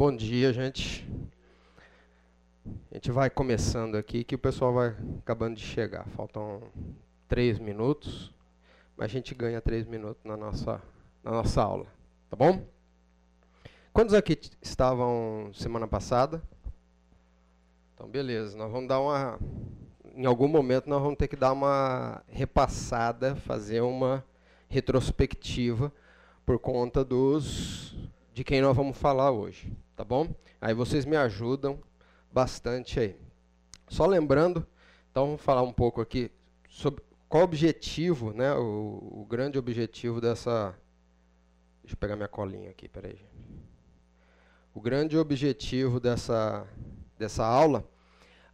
Bom dia, gente. A gente vai começando aqui, que o pessoal vai acabando de chegar. Faltam três minutos, mas a gente ganha três minutos na nossa, na nossa aula, tá bom? Quantos aqui estavam semana passada? Então, beleza. Nós vamos dar uma. Em algum momento, nós vamos ter que dar uma repassada, fazer uma retrospectiva por conta dos de quem nós vamos falar hoje, tá bom? Aí vocês me ajudam bastante aí. Só lembrando, então vamos falar um pouco aqui sobre qual o objetivo, né? O, o grande objetivo dessa. Deixa eu pegar minha colinha aqui, peraí. O grande objetivo dessa, dessa aula,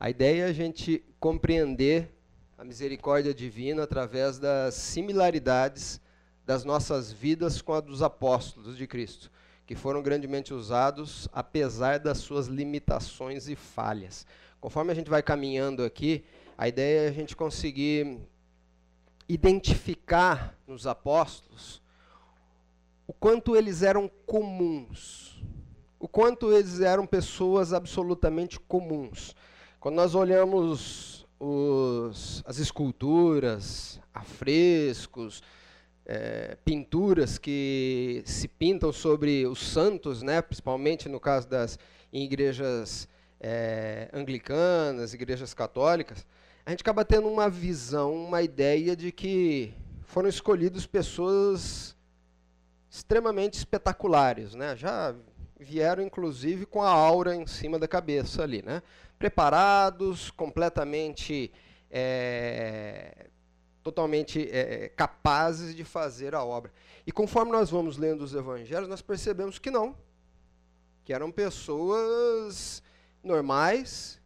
a ideia é a gente compreender a misericórdia divina através das similaridades das nossas vidas com a dos apóstolos de Cristo, que foram grandemente usados apesar das suas limitações e falhas. Conforme a gente vai caminhando aqui, a ideia é a gente conseguir identificar nos apóstolos o quanto eles eram comuns, o quanto eles eram pessoas absolutamente comuns. Quando nós olhamos os, as esculturas, afrescos, é, pinturas que se pintam sobre os santos, né, principalmente no caso das igrejas é, anglicanas, igrejas católicas, a gente acaba tendo uma visão, uma ideia de que foram escolhidos pessoas extremamente espetaculares, né? Já vieram inclusive com a aura em cima da cabeça ali, né? Preparados, completamente é, totalmente é, capazes de fazer a obra. E conforme nós vamos lendo os evangelhos, nós percebemos que não. Que eram pessoas normais,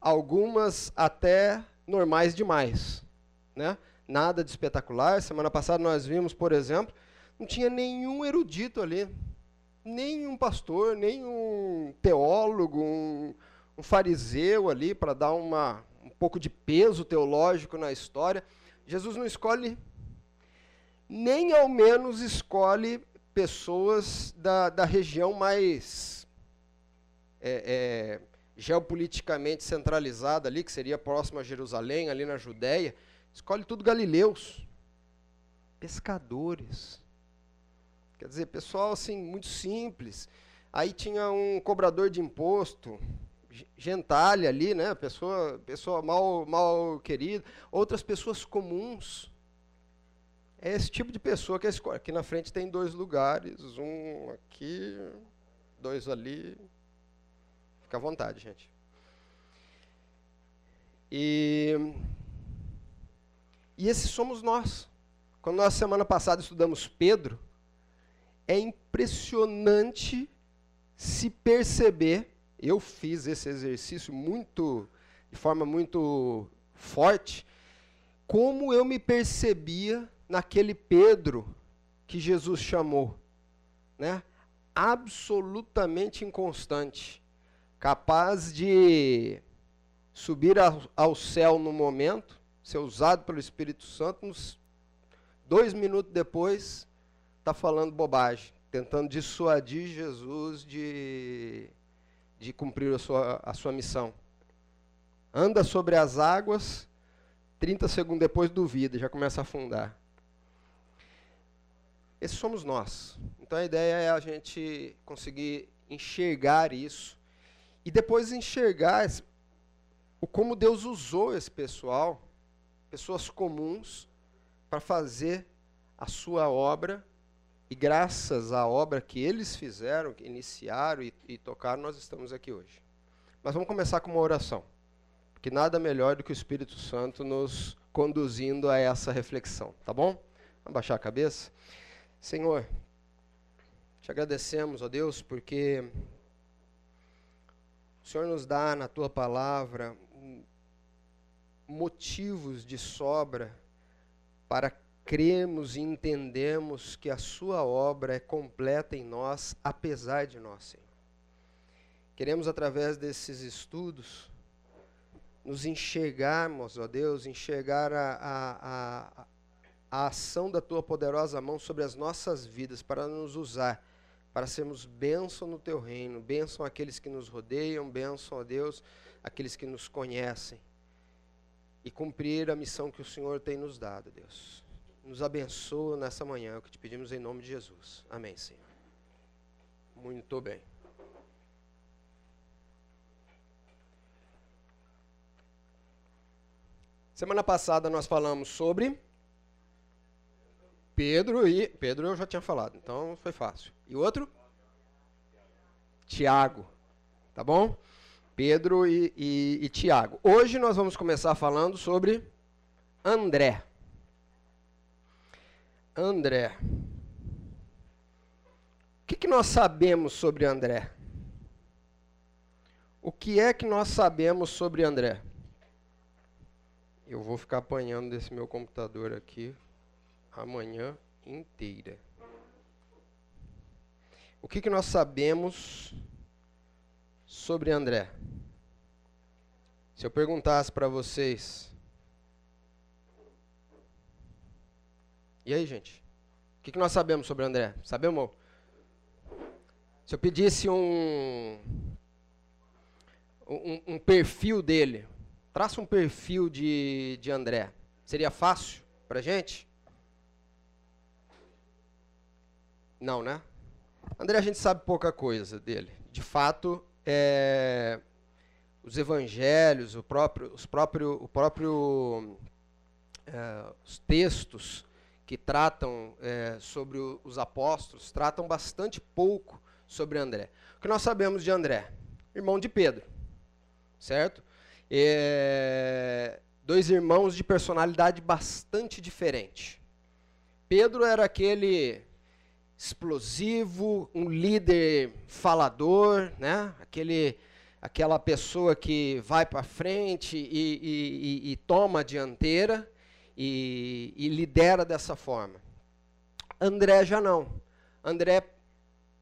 algumas até normais demais. Né? Nada de espetacular. Semana passada nós vimos, por exemplo, não tinha nenhum erudito ali. Nenhum pastor, nenhum teólogo, um, um fariseu ali para dar uma, um pouco de peso teológico na história. Jesus não escolhe, nem ao menos escolhe pessoas da, da região mais é, é, geopoliticamente centralizada ali, que seria próxima a Jerusalém, ali na Judéia. Escolhe tudo galileus, pescadores. Quer dizer, pessoal assim, muito simples. Aí tinha um cobrador de imposto, gentalha ali, né? Pessoa, pessoa mal, mal querida. Outras pessoas comuns. É esse tipo de pessoa que é escolhe. Aqui na frente tem dois lugares, um aqui, dois ali. Fica à vontade, gente. E, e esses somos nós. Quando nós, semana passada, estudamos Pedro, é impressionante se perceber eu fiz esse exercício muito, de forma muito forte, como eu me percebia naquele Pedro que Jesus chamou, né? Absolutamente inconstante, capaz de subir ao, ao céu no momento, ser usado pelo Espírito Santo, nos dois minutos depois está falando bobagem, tentando dissuadir Jesus de de cumprir a sua, a sua missão. Anda sobre as águas, 30 segundos depois duvida, já começa a afundar. Esses somos nós. Então a ideia é a gente conseguir enxergar isso e depois enxergar o como Deus usou esse pessoal, pessoas comuns, para fazer a sua obra e graças à obra que eles fizeram, que iniciaram e, e tocaram, nós estamos aqui hoje. Mas vamos começar com uma oração. Porque nada melhor do que o Espírito Santo nos conduzindo a essa reflexão, tá bom? Vamos baixar a cabeça? Senhor, te agradecemos, ó Deus, porque o Senhor nos dá na tua palavra motivos de sobra para cremos e entendemos que a Sua obra é completa em nós, apesar de nós, Senhor. Queremos, através desses estudos, nos enxergarmos, ó Deus, enxergar a, a, a, a ação da Tua poderosa mão sobre as nossas vidas para nos usar para sermos bênção no teu reino, bênção àqueles que nos rodeiam, bênção a Deus, aqueles que nos conhecem, e cumprir a missão que o Senhor tem nos dado, Deus. Nos abençoa nessa manhã, é o que te pedimos em nome de Jesus. Amém, Senhor. Muito bem. Semana passada nós falamos sobre Pedro e. Pedro eu já tinha falado, então foi fácil. E outro? Tiago. Tá bom? Pedro e, e, e Tiago. Hoje nós vamos começar falando sobre André. André. O que, que nós sabemos sobre André? O que é que nós sabemos sobre André? Eu vou ficar apanhando desse meu computador aqui a manhã inteira. O que, que nós sabemos sobre André? Se eu perguntasse para vocês. E aí, gente? O que, que nós sabemos sobre André? Sabemos? Se eu pedisse um, um, um perfil dele, traça um perfil de, de André, seria fácil para gente? Não, né? André, a gente sabe pouca coisa dele. De fato, é, os evangelhos, o próprio, os próprio, o próprio é, os textos que tratam é, sobre o, os apóstolos tratam bastante pouco sobre André. O que nós sabemos de André? Irmão de Pedro, certo? É, dois irmãos de personalidade bastante diferente. Pedro era aquele explosivo, um líder falador, né? Aquele, aquela pessoa que vai para frente e, e, e, e, toma a dianteira e, e lidera dessa forma. André já não. André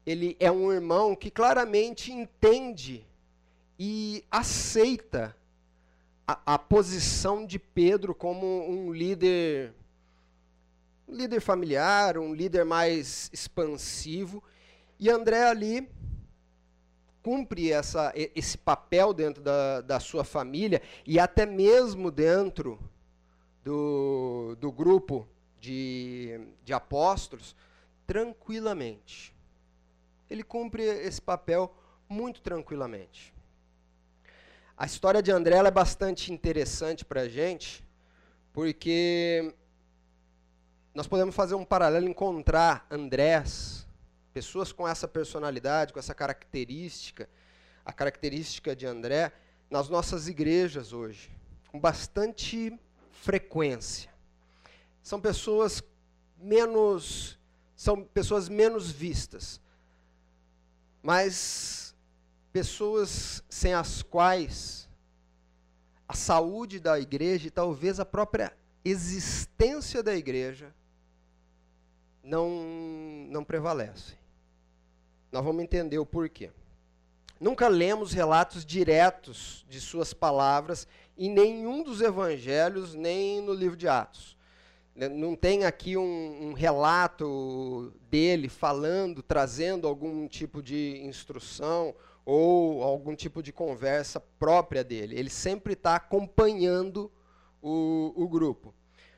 ele é um irmão que claramente entende e aceita a, a posição de Pedro como um líder um líder familiar, um líder mais expansivo. E André ali cumpre essa, esse papel dentro da, da sua família e até mesmo dentro do, do grupo de, de apóstolos, tranquilamente. Ele cumpre esse papel muito tranquilamente. A história de André é bastante interessante para a gente, porque nós podemos fazer um paralelo, encontrar Andrés, pessoas com essa personalidade, com essa característica, a característica de André, nas nossas igrejas hoje, com bastante frequência. São pessoas menos são pessoas menos vistas, mas pessoas sem as quais a saúde da igreja e talvez a própria existência da igreja não, não prevalece. Nós vamos entender o porquê. Nunca lemos relatos diretos de suas palavras em nenhum dos evangelhos, nem no livro de Atos. Né, não tem aqui um, um relato dele falando, trazendo algum tipo de instrução ou algum tipo de conversa própria dele. Ele sempre está acompanhando o, o grupo.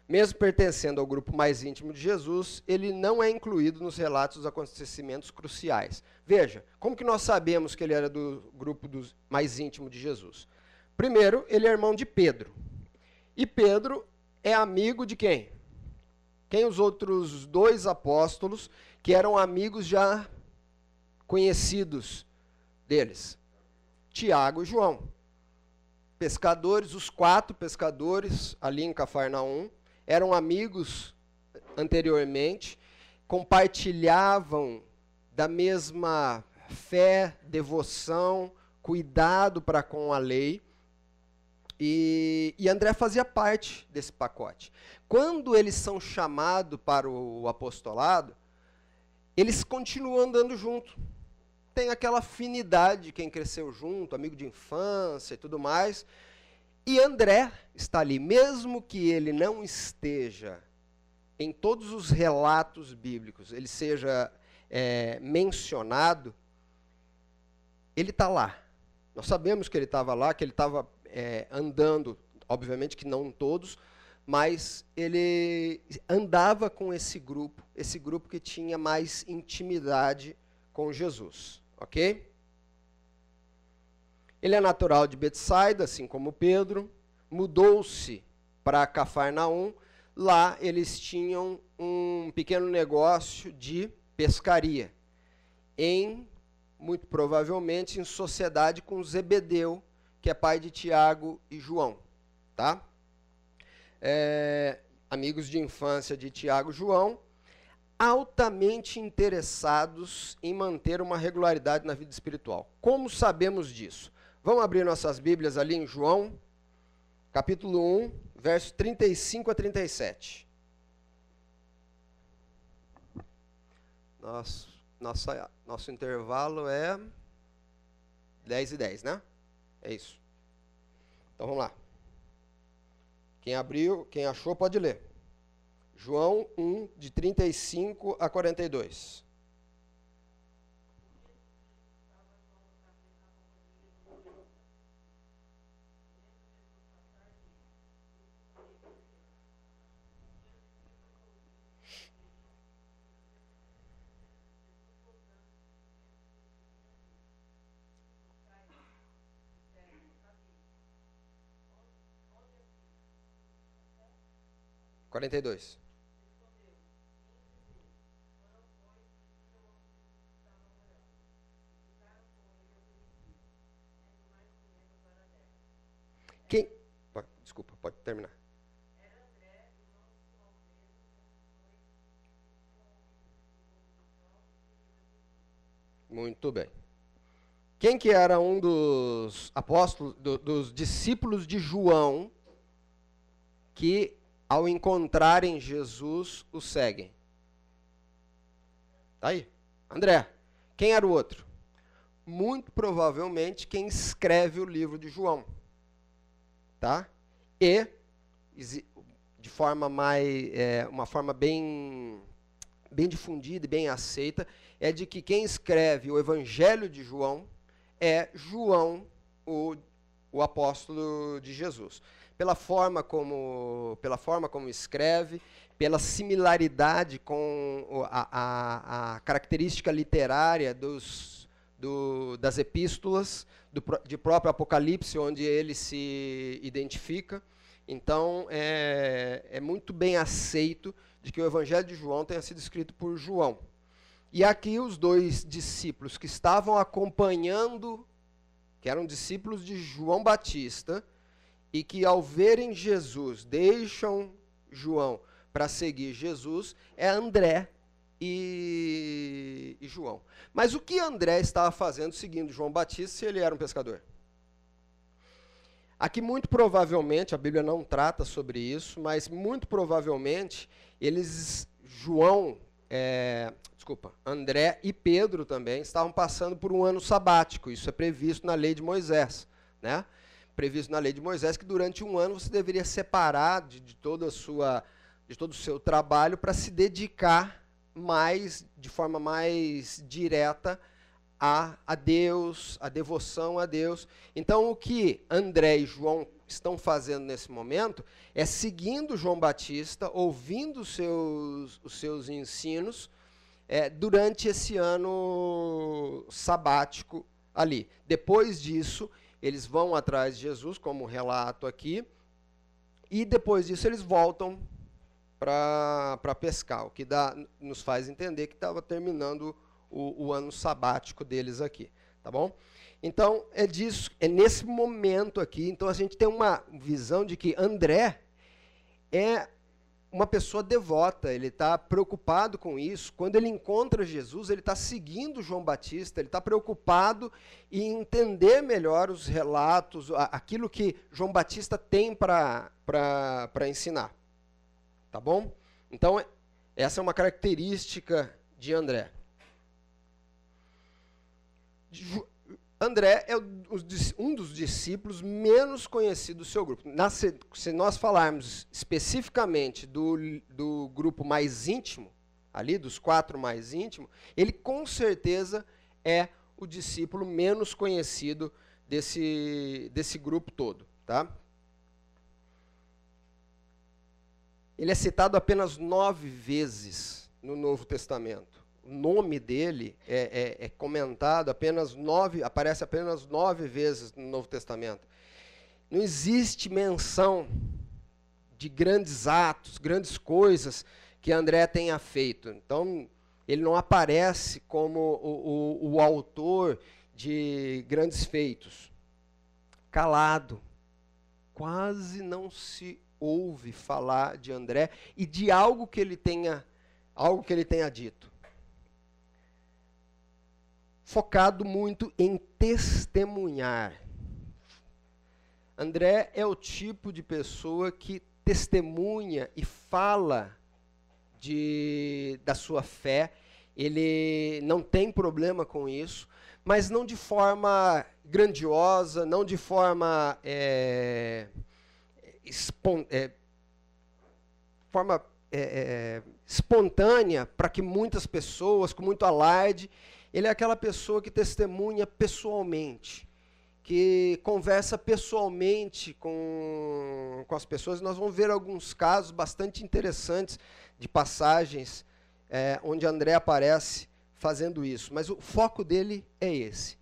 Mesmo pertencendo ao grupo mais íntimo de Jesus, ele não é incluído nos relatos dos acontecimentos cruciais. Veja, como que nós sabemos que ele era do grupo dos mais íntimo de Jesus? Primeiro, ele é irmão de Pedro. E Pedro é amigo de quem? Quem os outros dois apóstolos que eram amigos já conhecidos deles? Tiago e João. Pescadores, os quatro pescadores ali em Cafarnaum eram amigos anteriormente, compartilhavam da mesma fé, devoção, cuidado para com a lei. E, e, André fazia parte desse pacote. Quando eles são chamados para o apostolado, eles continuam andando junto. Tem aquela afinidade de quem cresceu junto, amigo de infância e tudo mais. E André está ali, mesmo que ele não esteja em todos os relatos bíblicos, ele seja é, mencionado, ele está lá. Nós sabemos que ele estava lá, que ele estava é, andando, obviamente que não todos, mas ele andava com esse grupo, esse grupo que tinha mais intimidade com Jesus, ok? Ele é natural de Betsaida, assim como Pedro, mudou-se para Cafarnaum. Lá eles tinham um pequeno negócio de pescaria, em muito provavelmente em sociedade com Zebedeu, que é pai de Tiago e João, tá? é, amigos de infância de Tiago e João, altamente interessados em manter uma regularidade na vida espiritual. Como sabemos disso? Vamos abrir nossas Bíblias ali em João, capítulo 1, versos 35 a 37. Nosso, nossa, nosso intervalo é 10 e 10, né? É isso. Então vamos lá. Quem abriu, quem achou, pode ler. João 1, de 35 a 42. Quarenta e dois. Quem. Desculpa, pode terminar. Muito bem. Quem que era um dos apóstolos, do, dos discípulos de João, que ao encontrarem Jesus, o seguem. Tá aí. André. Quem era o outro? Muito provavelmente quem escreve o livro de João. Tá? E de forma mais é, uma forma bem bem difundida e bem aceita é de que quem escreve o Evangelho de João é João, o, o apóstolo de Jesus pela forma como, pela forma como escreve, pela similaridade com a, a, a característica literária dos, do, das epístolas, do, de próprio Apocalipse, onde ele se identifica. Então, é, é muito bem aceito de que o Evangelho de João tenha sido escrito por João. E aqui os dois discípulos que estavam acompanhando, que eram discípulos de João Batista, e que ao verem Jesus deixam João para seguir Jesus é André e, e, João. Mas o que André estava fazendo seguindo João Batista se ele era um pescador? Aqui muito provavelmente, a Bíblia não trata sobre isso, mas muito provavelmente eles, João, é, desculpa, André e Pedro também estavam passando por um ano sabático. Isso é previsto na lei de Moisés, né? Previsto na lei de Moisés que durante um ano você deveria separar de, de toda a sua de todo o seu trabalho para se dedicar mais de forma mais direta a, a Deus, a devoção a Deus. Então o que André e João estão fazendo nesse momento é seguindo João Batista, ouvindo os seus, os seus ensinos é, durante esse ano sabático ali. Depois disso, eles vão atrás de Jesus, como relato aqui, e depois disso eles voltam para pescar, o que dá, nos faz entender que estava terminando o, o, ano sabático deles aqui, tá bom? Então, é disso, é nesse momento aqui, então a gente tem uma visão de que André é uma pessoa devota, ele está preocupado com isso. Quando ele encontra Jesus, ele está seguindo João Batista, ele está preocupado em entender melhor os relatos, aquilo que João Batista tem para ensinar. Tá bom? Então, essa é uma característica de André. André é um dos discípulos menos conhecidos do seu grupo. se nós falarmos especificamente do, do grupo mais íntimo, ali, dos quatro mais íntimos, ele com certeza é o discípulo menos conhecido desse, desse grupo todo. Tá? Ele é citado apenas nove vezes no Novo Testamento. Nome dele é, é, é comentado apenas nove, aparece apenas nove vezes no Novo Testamento. Não existe menção de grandes atos, grandes coisas que André tenha feito. Então, ele não aparece como o, o, o autor de grandes feitos. Calado. Quase não se ouve falar de André e de algo que ele tenha, algo que ele tenha dito. Focado muito em testemunhar. André é o tipo de pessoa que testemunha e fala de, da sua fé, ele não tem problema com isso, mas não de forma grandiosa, não de forma, é, espon, é, forma é, é espontânea para que muitas pessoas, com muito alarde, ele é aquela pessoa que testemunha pessoalmente que conversa pessoalmente com, com as pessoas. Nós vamos ver alguns casos bastante interessantes de passagens é, onde André aparece fazendo isso. Mas o foco dele é esse.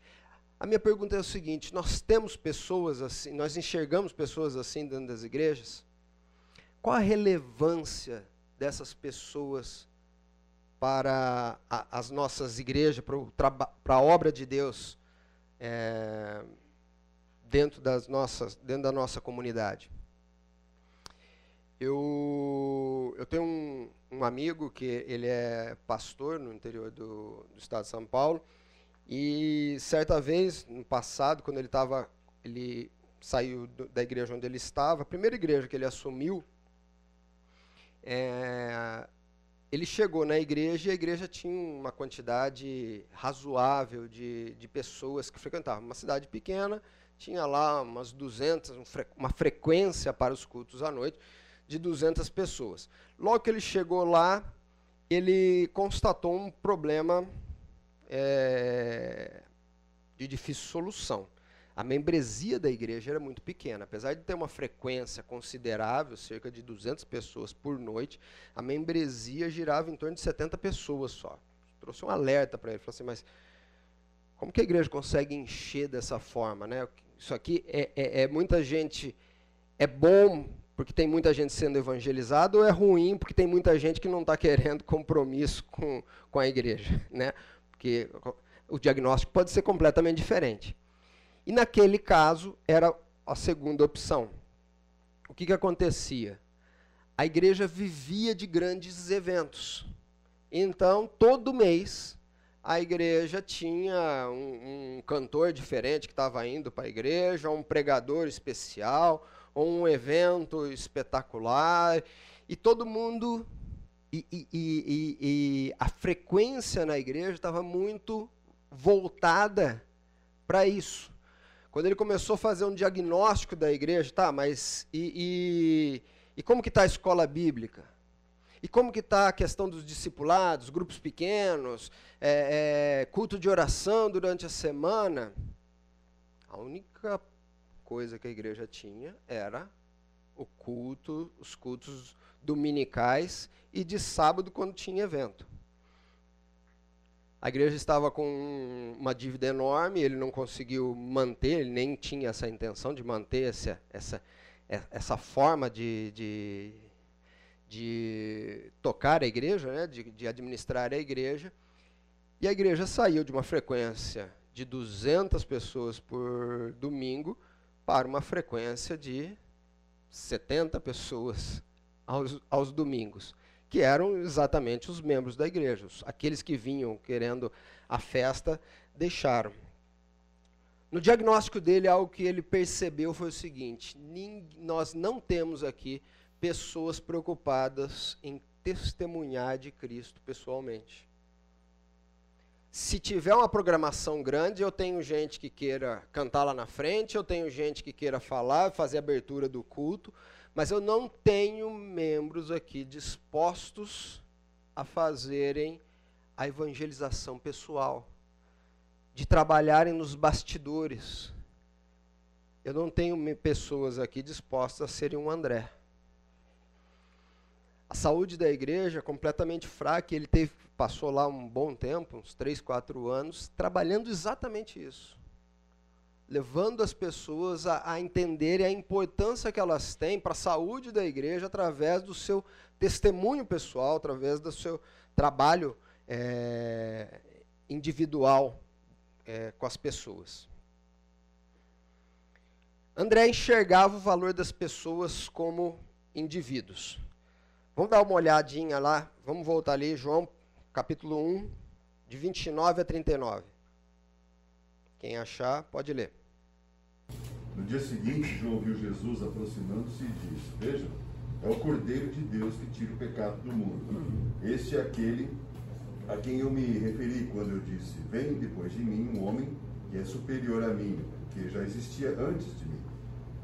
A minha pergunta é o seguinte: nós temos pessoas assim, nós enxergamos pessoas assim dentro das igrejas? Qual a relevância dessas pessoas para a, as nossas igrejas, para a obra de Deus? É, dentro, das nossas, dentro da nossa comunidade. Eu, eu tenho um, um amigo que ele é pastor no interior do, do estado de São Paulo e certa vez, no passado, quando ele estava, ele saiu do, da igreja onde ele estava, a primeira igreja que ele assumiu, é, ele chegou na igreja e a igreja tinha uma quantidade razoável de, de pessoas que frequentavam. Uma cidade pequena, tinha lá umas 200, uma frequência para os cultos à noite de 200 pessoas. Logo que ele chegou lá, ele constatou um problema é, de difícil solução. A membresia da igreja era muito pequena. Apesar de ter uma frequência considerável, cerca de 200 pessoas por noite, a membresia girava em torno de 70 pessoas só. Trouxe um alerta para ele. Falou assim, mas como que a igreja consegue encher dessa forma? Né? Isso aqui é, é, é muita gente. É bom porque tem muita gente sendo evangelizada ou é ruim porque tem muita gente que não está querendo compromisso com, com a igreja, né? Porque o diagnóstico pode ser completamente diferente. E naquele caso era a segunda opção. O que, que acontecia? A igreja vivia de grandes eventos. Então, todo mês, a igreja tinha um, um cantor diferente que estava indo para a igreja, um pregador especial, ou um evento espetacular, e todo mundo. E, e, e, e a frequência na igreja estava muito voltada para isso. Quando ele começou a fazer um diagnóstico da igreja, tá, mas e, e como que está a escola bíblica? E como que está a questão dos discipulados, grupos pequenos, é, é, culto de oração durante a semana? A única coisa que a igreja tinha era o culto, os cultos dominicais e de sábado quando tinha evento. A igreja estava com uma dívida enorme, ele não conseguiu manter, ele nem tinha essa intenção de manter essa, essa, essa forma de, de de tocar a igreja, né, de, de administrar a igreja. E a igreja saiu de uma frequência de 200 pessoas por domingo para uma frequência de 70 pessoas aos, aos domingos, que eram exatamente os membros da igreja. Aqueles que vinham querendo a festa deixaram. No diagnóstico dele, algo que ele percebeu foi o seguinte: nós não temos aqui pessoas preocupadas em testemunhar de Cristo pessoalmente. Se tiver uma programação grande, eu tenho gente que queira cantar lá na frente, eu tenho gente que queira falar, fazer abertura do culto, mas eu não tenho membros aqui dispostos a fazerem a evangelização pessoal, de trabalharem nos bastidores. Eu não tenho pessoas aqui dispostas a serem um André. A saúde da igreja é completamente fraca, ele teve, passou lá um bom tempo, uns 3, 4 anos, trabalhando exatamente isso. Levando as pessoas a, a entenderem a importância que elas têm para a saúde da igreja através do seu testemunho pessoal, através do seu trabalho é, individual é, com as pessoas. André enxergava o valor das pessoas como indivíduos. Vamos dar uma olhadinha lá, vamos voltar ali, João capítulo 1, de 29 a 39. Quem achar, pode ler. No dia seguinte, João viu Jesus aproximando-se e disse: Vejam, é o Cordeiro de Deus que tira o pecado do mundo. Este é aquele a quem eu me referi quando eu disse: Vem depois de mim um homem que é superior a mim, que já existia antes de mim.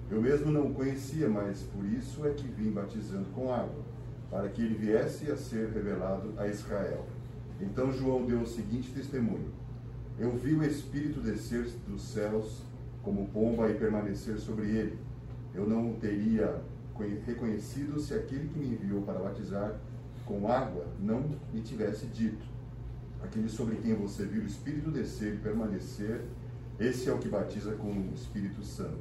Eu mesmo não o conhecia, mas por isso é que vim batizando com água, para que ele viesse a ser revelado a Israel. Então João deu o seguinte testemunho: Eu vi o Espírito descer dos céus como pomba e permanecer sobre ele. Eu não teria reconhecido se aquele que me enviou para batizar com água não me tivesse dito: Aquele sobre quem você viu o Espírito descer e permanecer, esse é o que batiza com o Espírito Santo.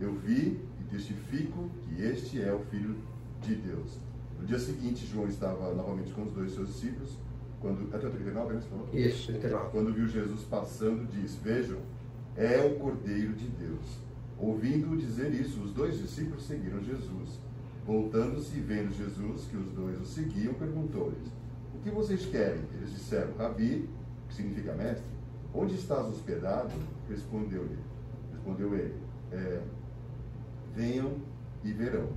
Eu vi e testifico que este é o Filho de Deus. No dia seguinte, João estava novamente com os dois seus discípulos. Quando, até o 39, né, você falou? Isso, 39. Quando viu Jesus passando, disse: Vejam, é o Cordeiro de Deus. Ouvindo dizer isso, os dois discípulos seguiram Jesus. Voltando-se e vendo Jesus, que os dois o seguiam, perguntou-lhes: O que vocês querem? Eles disseram: Rabi, que significa mestre, onde estás hospedado? Respondeu-lhe. Respondeu ele: é, Venham e verão.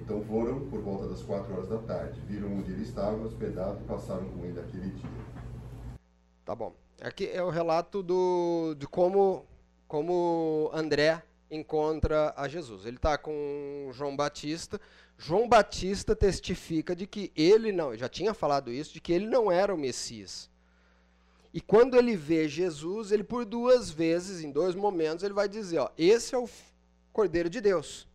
Então foram por volta das quatro horas da tarde, viram onde ele estava hospedado e passaram com ele aquele dia. Tá bom. Aqui é o relato do, de como, como André encontra a Jesus. Ele está com João Batista. João Batista testifica de que ele não, já tinha falado isso, de que ele não era o Messias. E quando ele vê Jesus, ele por duas vezes, em dois momentos, ele vai dizer, ó, esse é o Cordeiro de Deus.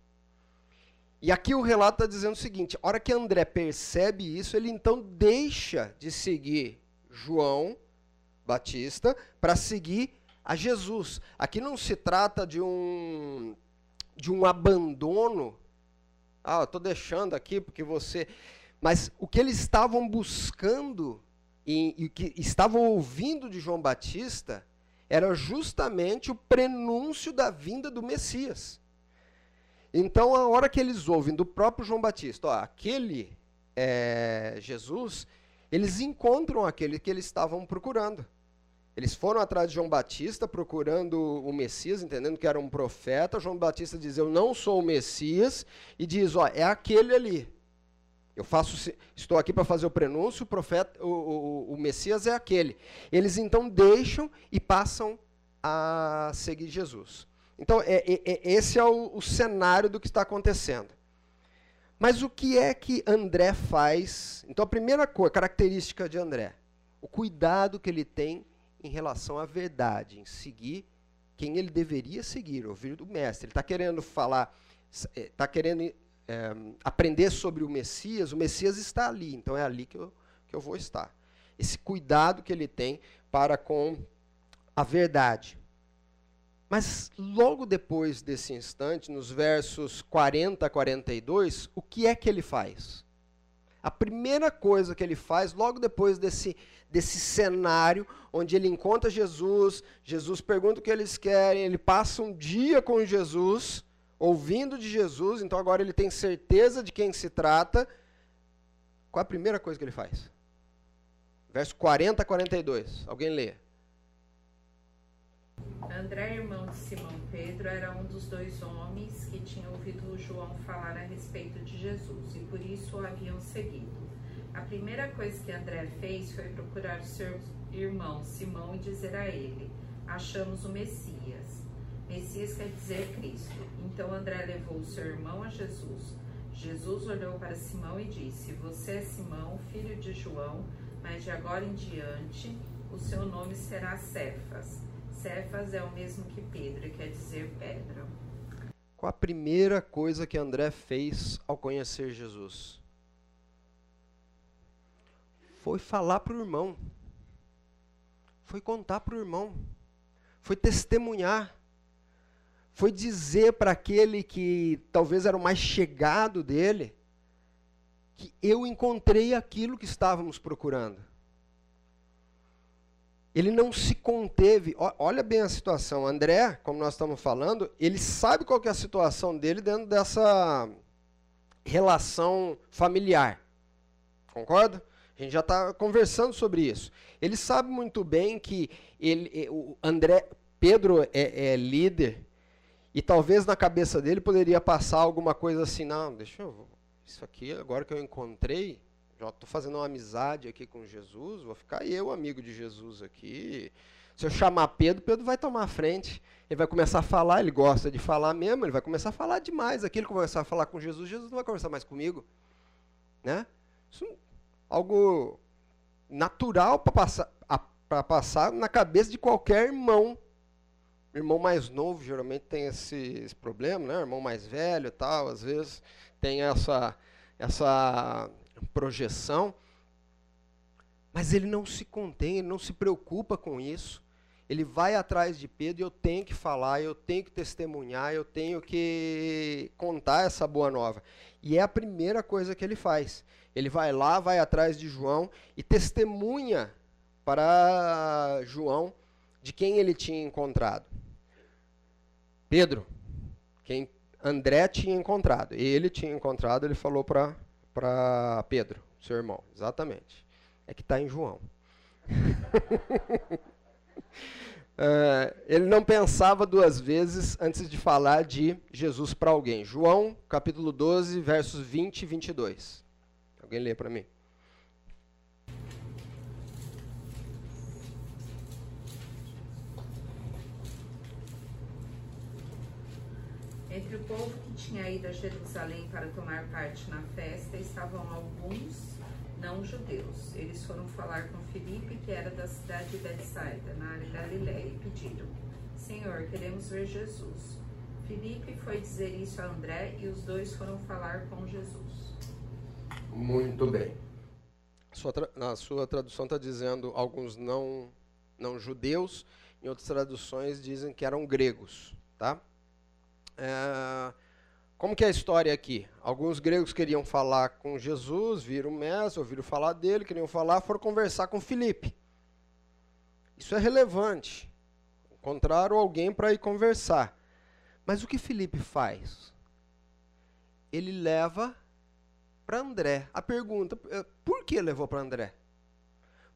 E aqui o relato está dizendo o seguinte: a hora que André percebe isso, ele então deixa de seguir João Batista para seguir a Jesus. Aqui não se trata de um de um abandono. Ah, estou deixando aqui porque você. Mas o que eles estavam buscando e, e o que estavam ouvindo de João Batista era justamente o prenúncio da vinda do Messias. Então, a hora que eles ouvem do próprio João Batista, ó, aquele é, Jesus, eles encontram aquele que eles estavam procurando. Eles foram atrás de João Batista procurando o Messias, entendendo que era um profeta. João Batista diz: Eu não sou o Messias, e diz: Ó, é aquele ali. Eu faço, estou aqui para fazer o prenúncio, o profeta, o, o, o Messias é aquele. Eles então deixam e passam a seguir Jesus. Então, é, é, é, esse é o, o cenário do que está acontecendo. Mas o que é que André faz? Então, a primeira coisa, característica de André, o cuidado que ele tem em relação à verdade, em seguir quem ele deveria seguir, ouvir do mestre. Ele está querendo falar, está querendo é, aprender sobre o Messias, o Messias está ali, então é ali que eu, que eu vou estar. Esse cuidado que ele tem para com a verdade. Mas logo depois desse instante, nos versos 40 a 42, o que é que ele faz? A primeira coisa que ele faz, logo depois desse, desse cenário, onde ele encontra Jesus, Jesus pergunta o que eles querem, ele passa um dia com Jesus, ouvindo de Jesus, então agora ele tem certeza de quem se trata. Qual é a primeira coisa que ele faz? Verso 40 a 42. Alguém lê. André, irmão de Simão Pedro, era um dos dois homens que tinham ouvido João falar a respeito de Jesus e por isso o haviam seguido. A primeira coisa que André fez foi procurar seu irmão Simão e dizer a ele: Achamos o Messias. Messias quer dizer Cristo. Então André levou seu irmão a Jesus. Jesus olhou para Simão e disse: Você é Simão, filho de João, mas de agora em diante o seu nome será Cefas. Cefas é o mesmo que Pedro, quer dizer pedra. Qual a primeira coisa que André fez ao conhecer Jesus? Foi falar para o irmão. Foi contar para o irmão. Foi testemunhar. Foi dizer para aquele que talvez era o mais chegado dele que eu encontrei aquilo que estávamos procurando. Ele não se conteve. Olha bem a situação. André, como nós estamos falando, ele sabe qual é a situação dele dentro dessa relação familiar. Concorda? A gente já está conversando sobre isso. Ele sabe muito bem que ele, o André, Pedro é, é líder e talvez na cabeça dele poderia passar alguma coisa assim, não, deixa eu, isso aqui agora que eu encontrei, estou fazendo uma amizade aqui com Jesus, vou ficar eu amigo de Jesus aqui. Se eu chamar Pedro, Pedro vai tomar a frente. Ele vai começar a falar, ele gosta de falar mesmo, ele vai começar a falar demais. Aqui ele começar a falar com Jesus, Jesus não vai conversar mais comigo. Né? Isso algo natural para passar, passar na cabeça de qualquer irmão. Irmão mais novo geralmente tem esse, esse problema, né? Irmão mais velho tal, às vezes tem essa, essa projeção. Mas ele não se contém, ele não se preocupa com isso. Ele vai atrás de Pedro e eu tenho que falar, eu tenho que testemunhar, eu tenho que contar essa boa nova. E é a primeira coisa que ele faz. Ele vai lá, vai atrás de João e testemunha para João de quem ele tinha encontrado. Pedro, quem André tinha encontrado. Ele tinha encontrado, ele falou para Pedro, seu irmão. Exatamente. É que está em João. é, ele não pensava duas vezes antes de falar de Jesus para alguém. João, capítulo 12, versos 20 e 22. Alguém lê para mim? Entre o povo que tinha ido a Jerusalém para tomar parte na festa estavam alguns não judeus. Eles foram falar com Filipe, que era da cidade de Betsaida, na área da Galiléia, e pediram: Senhor, queremos ver Jesus. Filipe foi dizer isso a André e os dois foram falar com Jesus. Muito bem. na sua tradução está dizendo alguns não, não judeus, em outras traduções dizem que eram gregos. Tá? É, como que é a história aqui? Alguns gregos queriam falar com Jesus, viram o mestre, ouviram falar dele, queriam falar, foram conversar com Filipe. Isso é relevante. Encontraram alguém para ir conversar. Mas o que Filipe faz? Ele leva para André. A pergunta, eh, por que levou para André?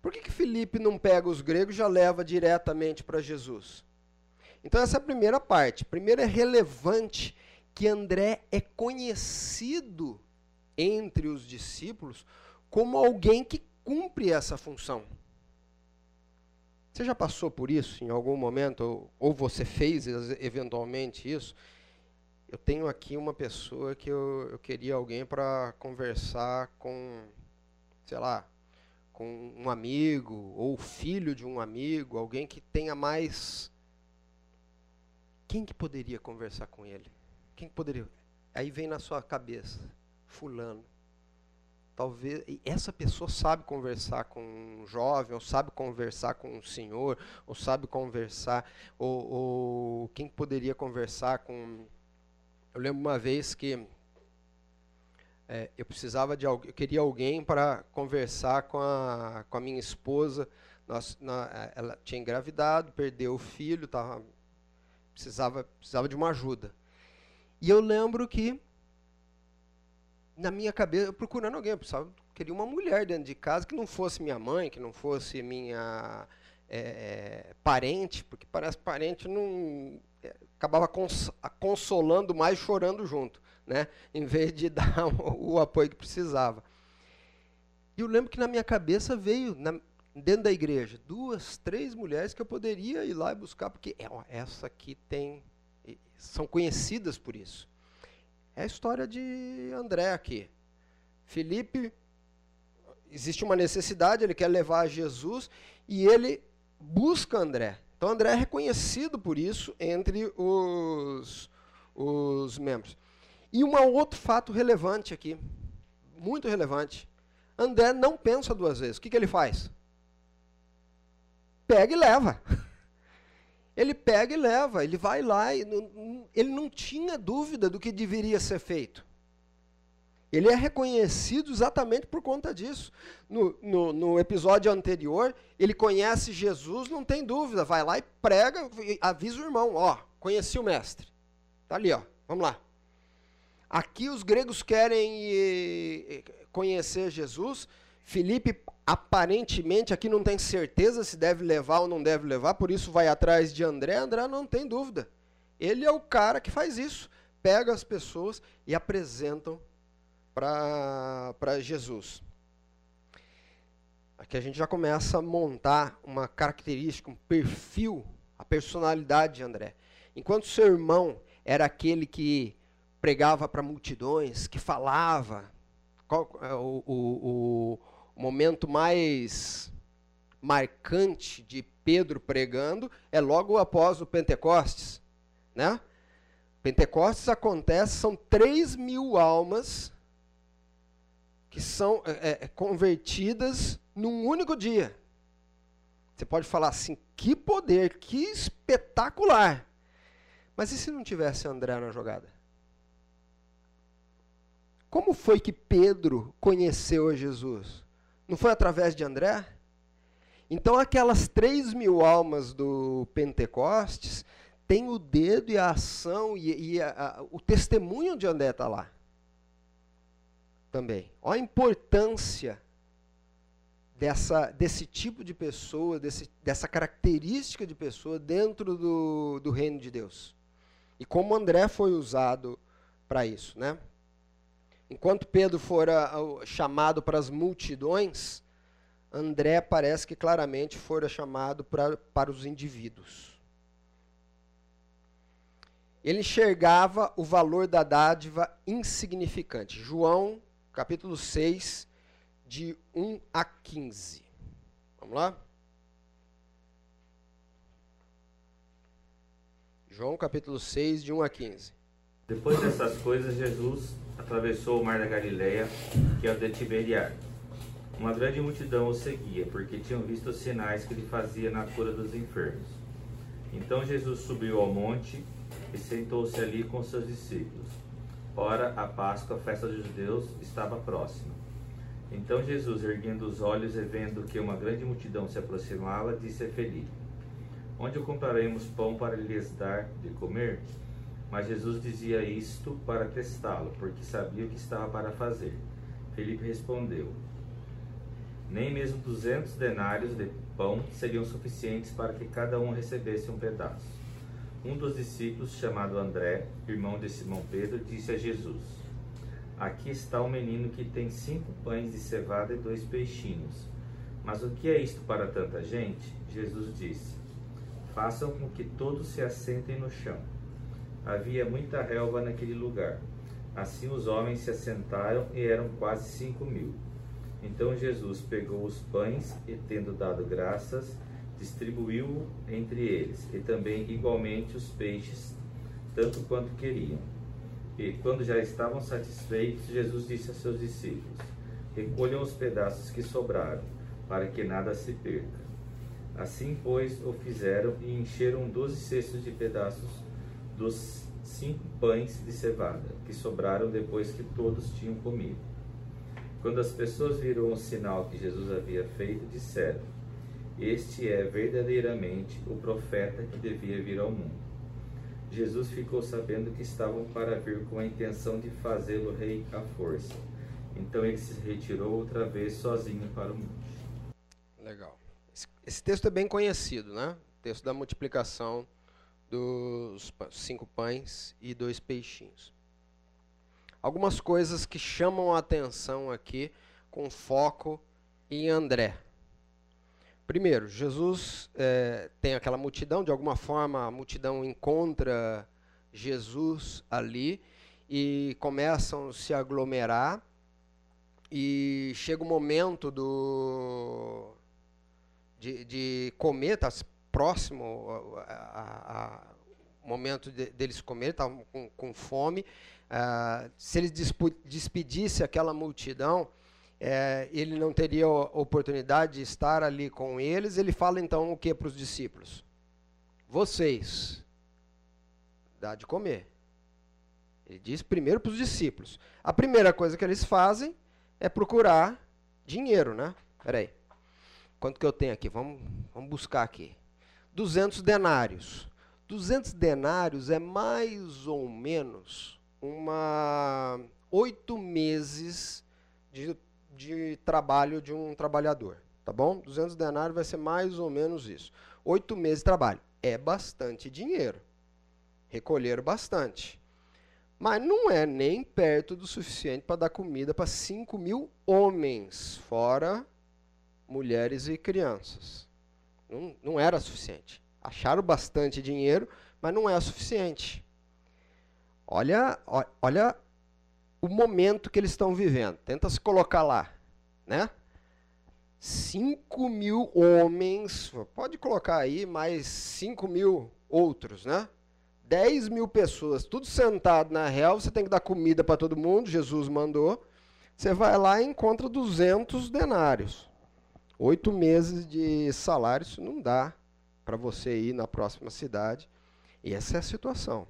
Por que, que Felipe não pega os gregos e já leva diretamente para Jesus? Então essa é a primeira parte. Primeiro é relevante que André é conhecido entre os discípulos como alguém que cumpre essa função. Você já passou por isso em algum momento, ou, você fez eventualmente isso? eu tenho aqui uma pessoa que eu, eu queria alguém para conversar com, sei lá, com um amigo ou filho de um amigo, alguém que tenha mais. Quem que poderia conversar com ele? Quem que poderia? Aí vem na sua cabeça, fulano. Talvez essa pessoa sabe conversar com um jovem, ou sabe conversar com um senhor, ou sabe conversar, ou, ou quem poderia conversar com eu lembro uma vez que é, eu precisava de alguém, eu queria alguém para conversar com a, com a minha esposa. Nós, na, ela tinha engravidado, perdeu o filho, tava, precisava, precisava de uma ajuda. E eu lembro que, na minha cabeça, procurando alguém, eu precisava, queria uma mulher dentro de casa que não fosse minha mãe, que não fosse minha é, parente, porque parece parente não acabava cons consolando mais, chorando junto, né? em vez de dar o, o apoio que precisava. E eu lembro que na minha cabeça veio, na, dentro da igreja, duas, três mulheres que eu poderia ir lá e buscar, porque é, essa aqui tem, são conhecidas por isso. É a história de André aqui. Felipe, existe uma necessidade, ele quer levar Jesus e ele busca André. Então André é reconhecido por isso entre os, os membros. E um outro fato relevante aqui, muito relevante. André não pensa duas vezes. O que, que ele faz? Pega e leva. Ele pega e leva, ele vai lá, e ele não tinha dúvida do que deveria ser feito. Ele é reconhecido exatamente por conta disso. No, no, no, episódio anterior, ele conhece Jesus, não tem dúvida, vai lá e prega, avisa o irmão, ó, conheci o mestre. Tá ali, ó. Vamos lá. Aqui os gregos querem conhecer Jesus. Felipe aparentemente aqui não tem certeza se deve levar ou não deve levar, por isso vai atrás de André. André não tem dúvida. Ele é o cara que faz isso. Pega as pessoas e apresentam para Jesus. Aqui a gente já começa a montar uma característica, um perfil, a personalidade de André. Enquanto seu irmão era aquele que pregava para multidões, que falava, qual, é o, o, o o momento mais marcante de Pedro pregando é logo após o Pentecostes. Né? Pentecostes acontece, são 3 mil almas que são é, é, convertidas num único dia. Você pode falar assim, que poder, que espetacular. Mas e se não tivesse André na jogada? Como foi que Pedro conheceu a Jesus? Não foi através de André? Então, aquelas três mil almas do Pentecostes têm o dedo e a ação e, e a, a, o testemunho de André está lá. Também. Olha a importância dessa, desse tipo de pessoa, desse, dessa característica de pessoa dentro do, do reino de Deus. E como André foi usado para isso, né? Enquanto Pedro fora chamado para as multidões, André parece que claramente fora chamado para, para os indivíduos. Ele enxergava o valor da dádiva insignificante. João, capítulo 6, de 1 a 15. Vamos lá? João, capítulo 6, de 1 a 15. Depois dessas coisas, Jesus atravessou o mar da Galileia, que é o de Tiberiar. Uma grande multidão o seguia, porque tinham visto os sinais que ele fazia na cura dos enfermos. Então Jesus subiu ao monte e sentou-se ali com seus discípulos. Ora, a Páscoa, a festa dos judeus, estava próxima. Então Jesus, erguendo os olhos e vendo que uma grande multidão se aproximava, disse a Felipe: Onde compraremos pão para lhes dar de comer? Mas Jesus dizia isto para testá-lo, porque sabia o que estava para fazer. Felipe respondeu: Nem mesmo duzentos denários de pão seriam suficientes para que cada um recebesse um pedaço. Um dos discípulos, chamado André, irmão de Simão Pedro, disse a Jesus: Aqui está o menino que tem cinco pães de cevada e dois peixinhos. Mas o que é isto para tanta gente? Jesus disse: Façam com que todos se assentem no chão. Havia muita relva naquele lugar. Assim os homens se assentaram e eram quase cinco mil. Então Jesus pegou os pães e, tendo dado graças, distribuiu entre eles, e também igualmente os peixes, tanto quanto queriam. E quando já estavam satisfeitos, Jesus disse a seus discípulos: Recolham os pedaços que sobraram, para que nada se perca. Assim, pois, o fizeram e encheram doze cestos de pedaços dos cinco pães de cevada que sobraram depois que todos tinham comido. Quando as pessoas viram o sinal que Jesus havia feito, disseram: Este é verdadeiramente o profeta que devia vir ao mundo. Jesus ficou sabendo que estavam para vir com a intenção de fazê-lo rei à força. Então ele se retirou outra vez sozinho para o monte. Legal. Esse texto é bem conhecido, né? O texto da multiplicação dos cinco pães e dois peixinhos. Algumas coisas que chamam a atenção aqui com foco em André. Primeiro, Jesus é, tem aquela multidão, de alguma forma a multidão encontra Jesus ali e começam a se aglomerar. E chega o momento do de, de comer, está próximo ao momento de, deles comer, estavam com, com, fome. Uh, se ele despedisse aquela multidão, é, ele não teria oportunidade de estar ali com eles. Ele fala então o que para os discípulos? Vocês, dá de comer. Ele diz primeiro para os discípulos. A primeira coisa que eles fazem é procurar dinheiro, né? Peraí. Quanto que eu tenho aqui? Vamos, vamos buscar aqui. 200 denários. 200 denários é mais ou menos uma oito meses de, de trabalho de um trabalhador, tá bom? 200 denários vai ser mais ou menos isso. Oito meses de trabalho. É bastante dinheiro. Recolheram bastante. Mas não é nem perto do suficiente para dar comida para 5 mil homens, fora mulheres e crianças. Não, não era suficiente. Acharam bastante dinheiro, mas não é suficiente. Olha, olha o momento que eles estão vivendo. Tenta se colocar lá, né? 5 mil homens, pode colocar aí mais 5 mil outros, né? 10 mil pessoas, tudo sentado na real, você tem que dar comida para todo mundo, Jesus mandou. Você vai lá e encontra 200 denários. Oito meses de salário, isso não dá para você ir na próxima cidade. E essa é a situação.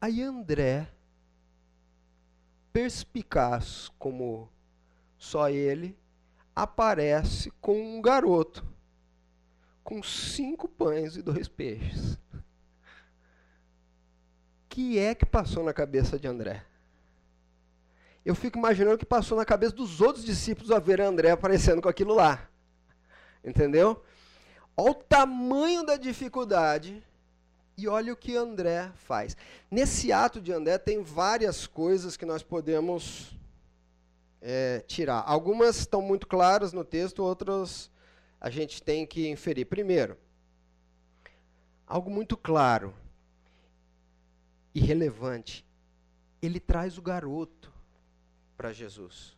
Aí André, perspicaz como só ele, aparece com um garoto com cinco pães e dois peixes que é que passou na cabeça de André? Eu fico imaginando o que passou na cabeça dos outros discípulos ao ver André aparecendo com aquilo lá. Entendeu? Olha o tamanho da dificuldade e olha o que André faz. Nesse ato de André tem várias coisas que nós podemos é, tirar. Algumas estão muito claras no texto, outras a gente tem que inferir. Primeiro, algo muito claro irrelevante. Ele traz o garoto para Jesus.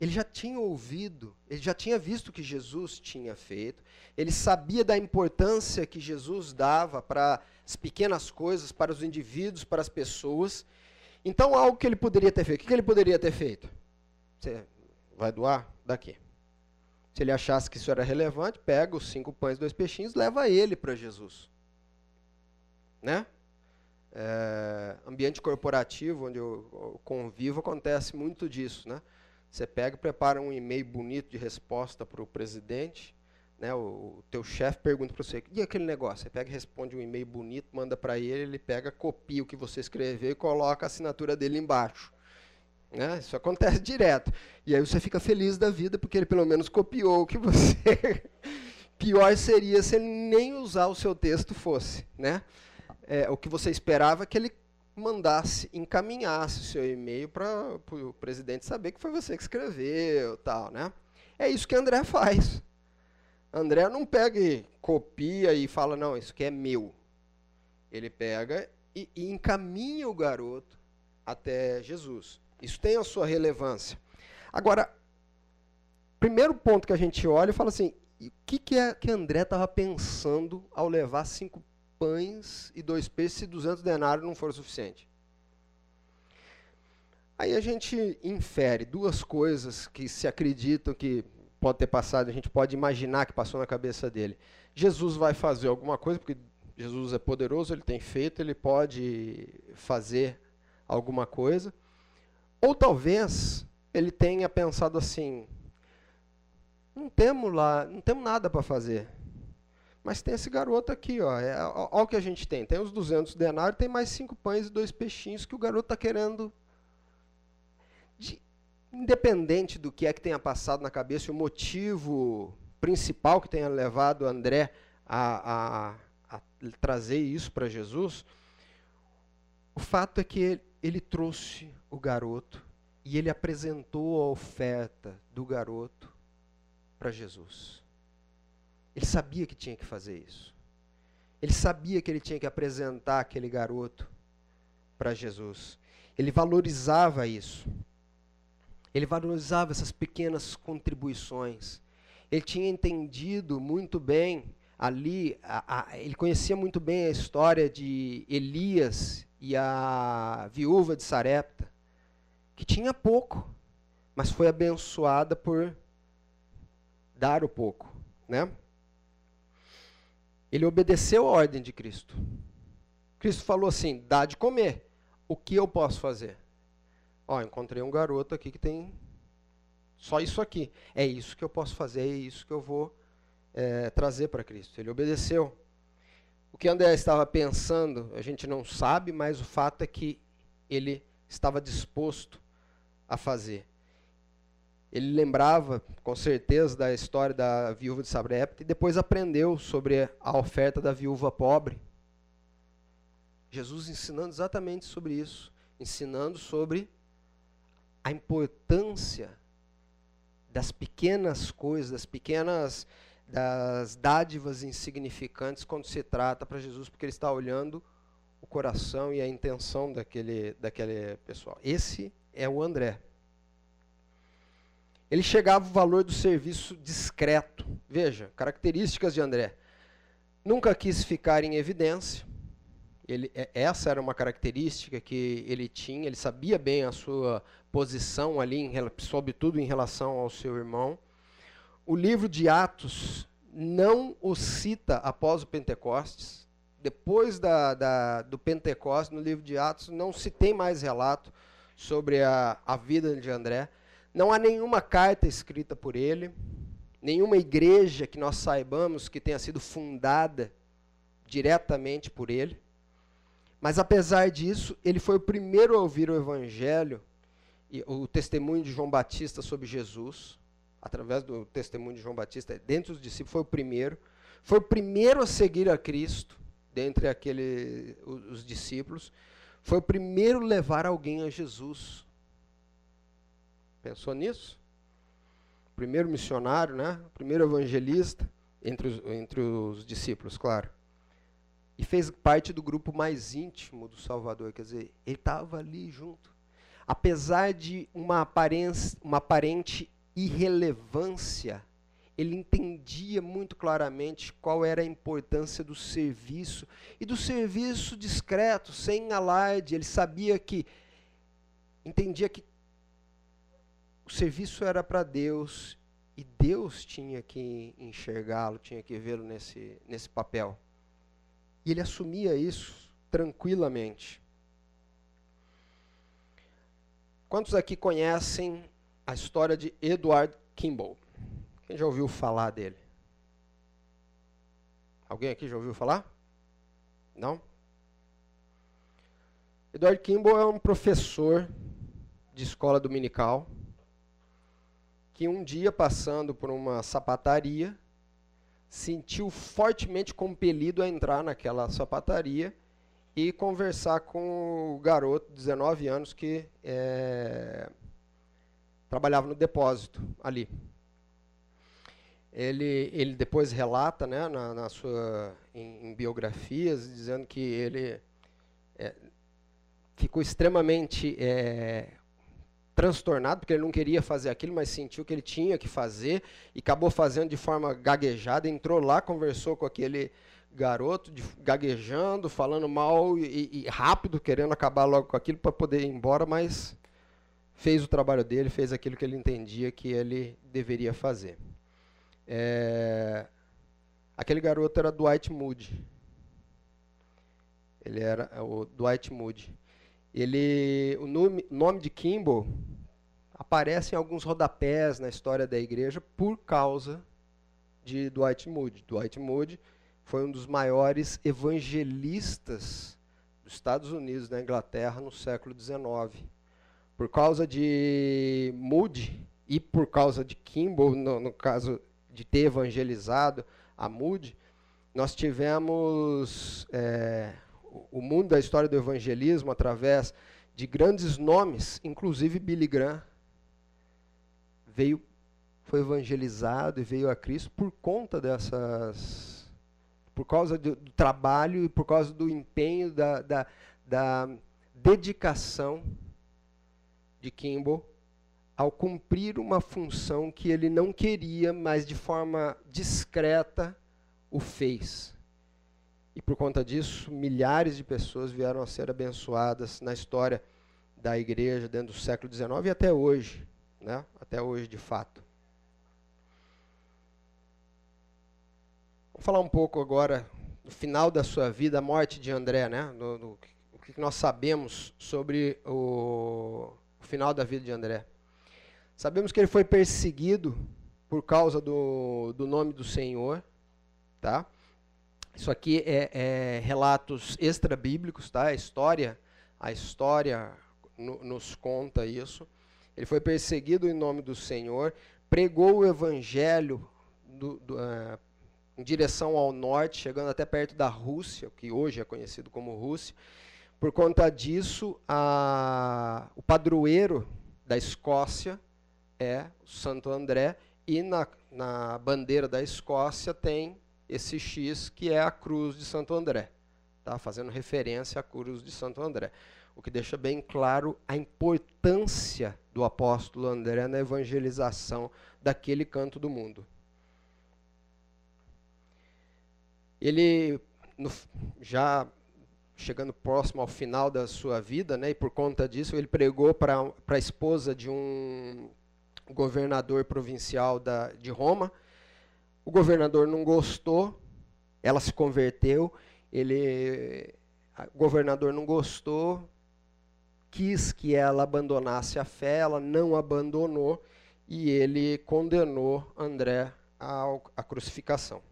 Ele já tinha ouvido, ele já tinha visto o que Jesus tinha feito, ele sabia da importância que Jesus dava para as pequenas coisas, para os indivíduos, para as pessoas. Então, algo que ele poderia ter feito. O que ele poderia ter feito? Você vai doar? Daqui. Se ele achasse que isso era relevante, pega os cinco pães e dois peixinhos, leva ele para Jesus. Né? É, ambiente corporativo, onde eu, convivo, acontece muito disso. Né? Você pega e prepara um e-mail bonito de resposta para o presidente, né? o, o teu chefe pergunta para você, e aquele negócio? Você pega e responde um e-mail bonito, manda para ele, ele pega, copia o que você escreveu e coloca a assinatura dele embaixo. Né? Isso acontece direto. E aí você fica feliz da vida, porque ele pelo menos copiou o que você... Pior seria se ele nem usar o seu texto fosse, né? É, o que você esperava que ele mandasse, encaminhasse o seu e-mail para o presidente saber que foi você que escreveu, tal, né? É isso que André faz. André não pega e copia e fala, não, isso aqui é meu. Ele pega e, e encaminha o garoto até Jesus. Isso tem a sua relevância. Agora, primeiro ponto que a gente olha e fala assim, o que, que, é, que André estava pensando ao levar cinco pães e dois peixes se 200 denários não for suficiente. Aí a gente infere duas coisas que se acreditam que pode ter passado, a gente pode imaginar que passou na cabeça dele. Jesus vai fazer alguma coisa, porque Jesus é poderoso, ele tem feito, ele pode fazer alguma coisa. Ou talvez ele tenha pensado assim: não temos lá, não temos nada para fazer. Mas tem esse garoto aqui, ó. É, ó, ó, o que a gente tem. Tem os 200 denários, tem mais cinco pães e dois peixinhos que o garoto está querendo. De, independente do que é que tenha passado na cabeça, o motivo principal que tenha levado André a, a, a trazer isso para Jesus, o fato é que ele, ele trouxe o garoto e ele apresentou a oferta do garoto para Jesus. Ele sabia que tinha que fazer isso. Ele sabia que ele tinha que apresentar aquele garoto para Jesus. Ele valorizava isso. Ele valorizava essas pequenas contribuições. Ele tinha entendido muito bem ali, a, a, ele conhecia muito bem a história de Elias e a viúva de Sarepta, que tinha pouco, mas foi abençoada por dar o pouco, né? Ele obedeceu a ordem de Cristo. Cristo falou assim: dá de comer. O que eu posso fazer? Ó, encontrei um garoto aqui que tem só isso aqui. É isso que eu posso fazer, é isso que eu vou é, trazer para Cristo. Ele obedeceu. O que André estava pensando, a gente não sabe, mas o fato é que ele estava disposto a fazer. Ele lembrava, com certeza, da história da viúva de Sabrepta e depois aprendeu sobre a oferta da viúva pobre. Jesus ensinando exatamente sobre isso, ensinando sobre a importância das pequenas coisas, das pequenas das dádivas insignificantes quando se trata para Jesus, porque ele está olhando o coração e a intenção daquele, daquele pessoal. Esse é o André. Ele chegava o valor do serviço discreto. Veja, características de André. Nunca quis ficar em evidência. Ele, é, essa era uma característica que ele tinha. Ele sabia bem a sua posição ali, em, sobretudo em relação ao seu irmão. O livro de Atos não o cita após o Pentecostes. Depois da, da, do Pentecostes, no livro de Atos, não se tem mais relato sobre a, a vida de André. Não há nenhuma carta escrita por ele, nenhuma igreja que nós saibamos que tenha sido fundada diretamente por ele. Mas apesar disso, ele foi o primeiro a ouvir o evangelho e o testemunho de João Batista sobre Jesus, através do testemunho de João Batista, dentre os discípulos foi o primeiro, foi o primeiro a seguir a Cristo dentre aquele os discípulos, foi o primeiro a levar alguém a Jesus. Pensou nisso? Primeiro missionário, né? Primeiro evangelista entre os, entre os discípulos, claro. E fez parte do grupo mais íntimo do Salvador, quer dizer, ele estava ali junto. Apesar de uma, aparência, uma aparente irrelevância, ele entendia muito claramente qual era a importância do serviço e do serviço discreto, sem alarde. Ele sabia que, entendia que o serviço era para Deus e Deus tinha que enxergá-lo, tinha que vê-lo nesse, nesse papel. E ele assumia isso tranquilamente. Quantos aqui conhecem a história de Edward Kimball? Quem já ouviu falar dele? Alguém aqui já ouviu falar? Não? Edward Kimball é um professor de escola dominical que um dia, passando por uma sapataria, sentiu fortemente compelido a entrar naquela sapataria e conversar com o garoto de 19 anos que é, trabalhava no depósito ali. Ele, ele depois relata né, na, na sua, em, em, biografias, dizendo que ele é, ficou extremamente é, transtornado, porque ele não queria fazer aquilo, mas sentiu que ele tinha que fazer e acabou fazendo de forma gaguejada. Entrou lá, conversou com aquele garoto, de, gaguejando, falando mal e, e, rápido, querendo acabar logo com aquilo para poder ir embora, mas fez o trabalho dele, fez aquilo que ele entendia que ele deveria fazer. É, aquele garoto era Dwight Moody. Ele era o Dwight Moody. Ele, o nome, nome de Kimball aparece em alguns rodapés na história da igreja por causa de Dwight Moody. Dwight Moody foi um dos maiores evangelistas dos Estados Unidos, da Inglaterra, no século XIX. Por causa de Moody e por causa de Kimball, no, no caso de ter evangelizado a Moody, nós tivemos é, o mundo da história do evangelismo através de grandes nomes, inclusive Billy Graham, veio, foi evangelizado e veio a Cristo por conta dessas, por causa do, do trabalho e por causa do empenho da, da, da, dedicação de Kimball ao cumprir uma função que ele não queria, mas de forma discreta o fez. E por conta disso, milhares de pessoas vieram a ser abençoadas na história da igreja dentro do século XIX e até hoje, né? até hoje de fato. Vamos falar um pouco agora do final da sua vida, a morte de André, né? O que nós sabemos sobre o, o final da vida de André. Sabemos que ele foi perseguido por causa do, do nome do Senhor, tá? Isso aqui é, é relatos extra-bíblicos, tá? A história, a história no, nos conta isso. Ele foi perseguido em nome do Senhor, pregou o evangelho do, do, uh, em direção ao norte, chegando até perto da Rússia, que hoje é conhecido como Rússia. Por conta disso, a, o padroeiro da Escócia é o Santo André, e na, na bandeira da Escócia tem esse X que é a cruz de Santo André, tá? fazendo referência à cruz de Santo André. O que deixa bem claro a importância do apóstolo André na evangelização daquele canto do mundo. Ele, no, já chegando próximo ao final da sua vida, né, e por conta disso, ele pregou para a esposa de um governador provincial da, de Roma, o governador não gostou, ela se converteu, ele, o governador não gostou, quis que ela abandonasse a fé, ela não abandonou e ele condenou André à crucificação.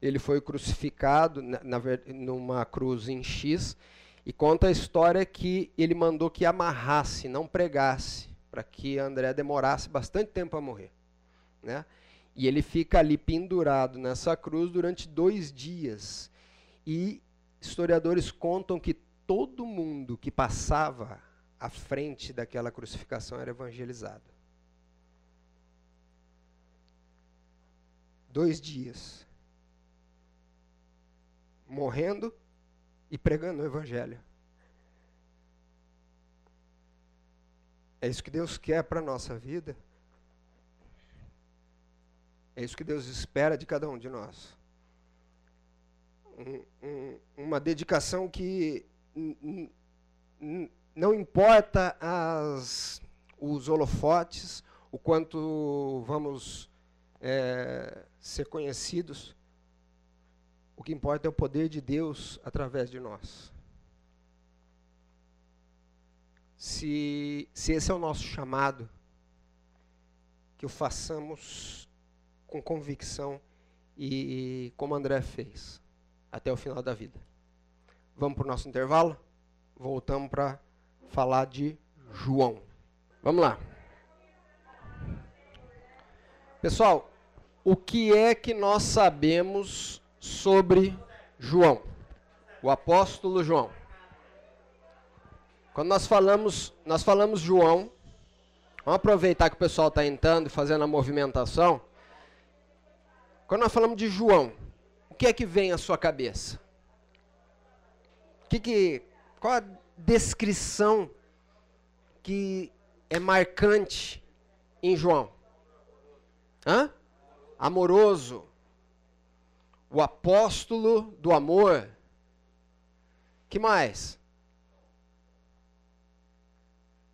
Ele foi crucificado na, na, numa cruz em X e conta a história que ele mandou que amarrasse, não pregasse, para que André demorasse bastante tempo a morrer. Né? E ele fica ali pendurado nessa cruz durante dois dias. E historiadores contam que todo mundo que passava à frente daquela crucificação era evangelizado. Dois dias. Morrendo e pregando o evangelho. É isso que Deus quer para a nossa vida. É isso que Deus espera de cada um de nós. Um, um, uma dedicação que não importa as, os holofotes, o quanto vamos é, ser conhecidos, o que importa é o poder de Deus através de nós. Se, se esse é o nosso chamado, que o façamos com convicção e, e como André fez, até o final da vida. Vamos para o nosso intervalo? Voltamos para falar de João. Vamos lá. Pessoal, o que é que nós sabemos sobre João? O apóstolo João. Quando nós falamos, nós falamos João, vamos aproveitar que o pessoal está entrando e fazendo a movimentação. Quando nós falamos de João, o que é que vem à sua cabeça? Que que, qual a descrição que é marcante em João? Hã? Amoroso. O apóstolo do amor. Que mais?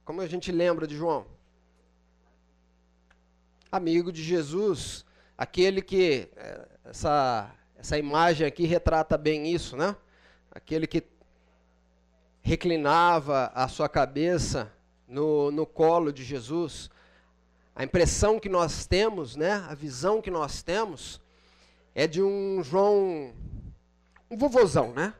Como a gente lembra de João? Amigo de Jesus, aquele que eh, essa essa imagem aqui retrata bem isso, né? Aquele que reclinava a sua cabeça no, no colo de Jesus. A impressão que nós temos, né? A visão que nós temos é de um João, um vovozão, né?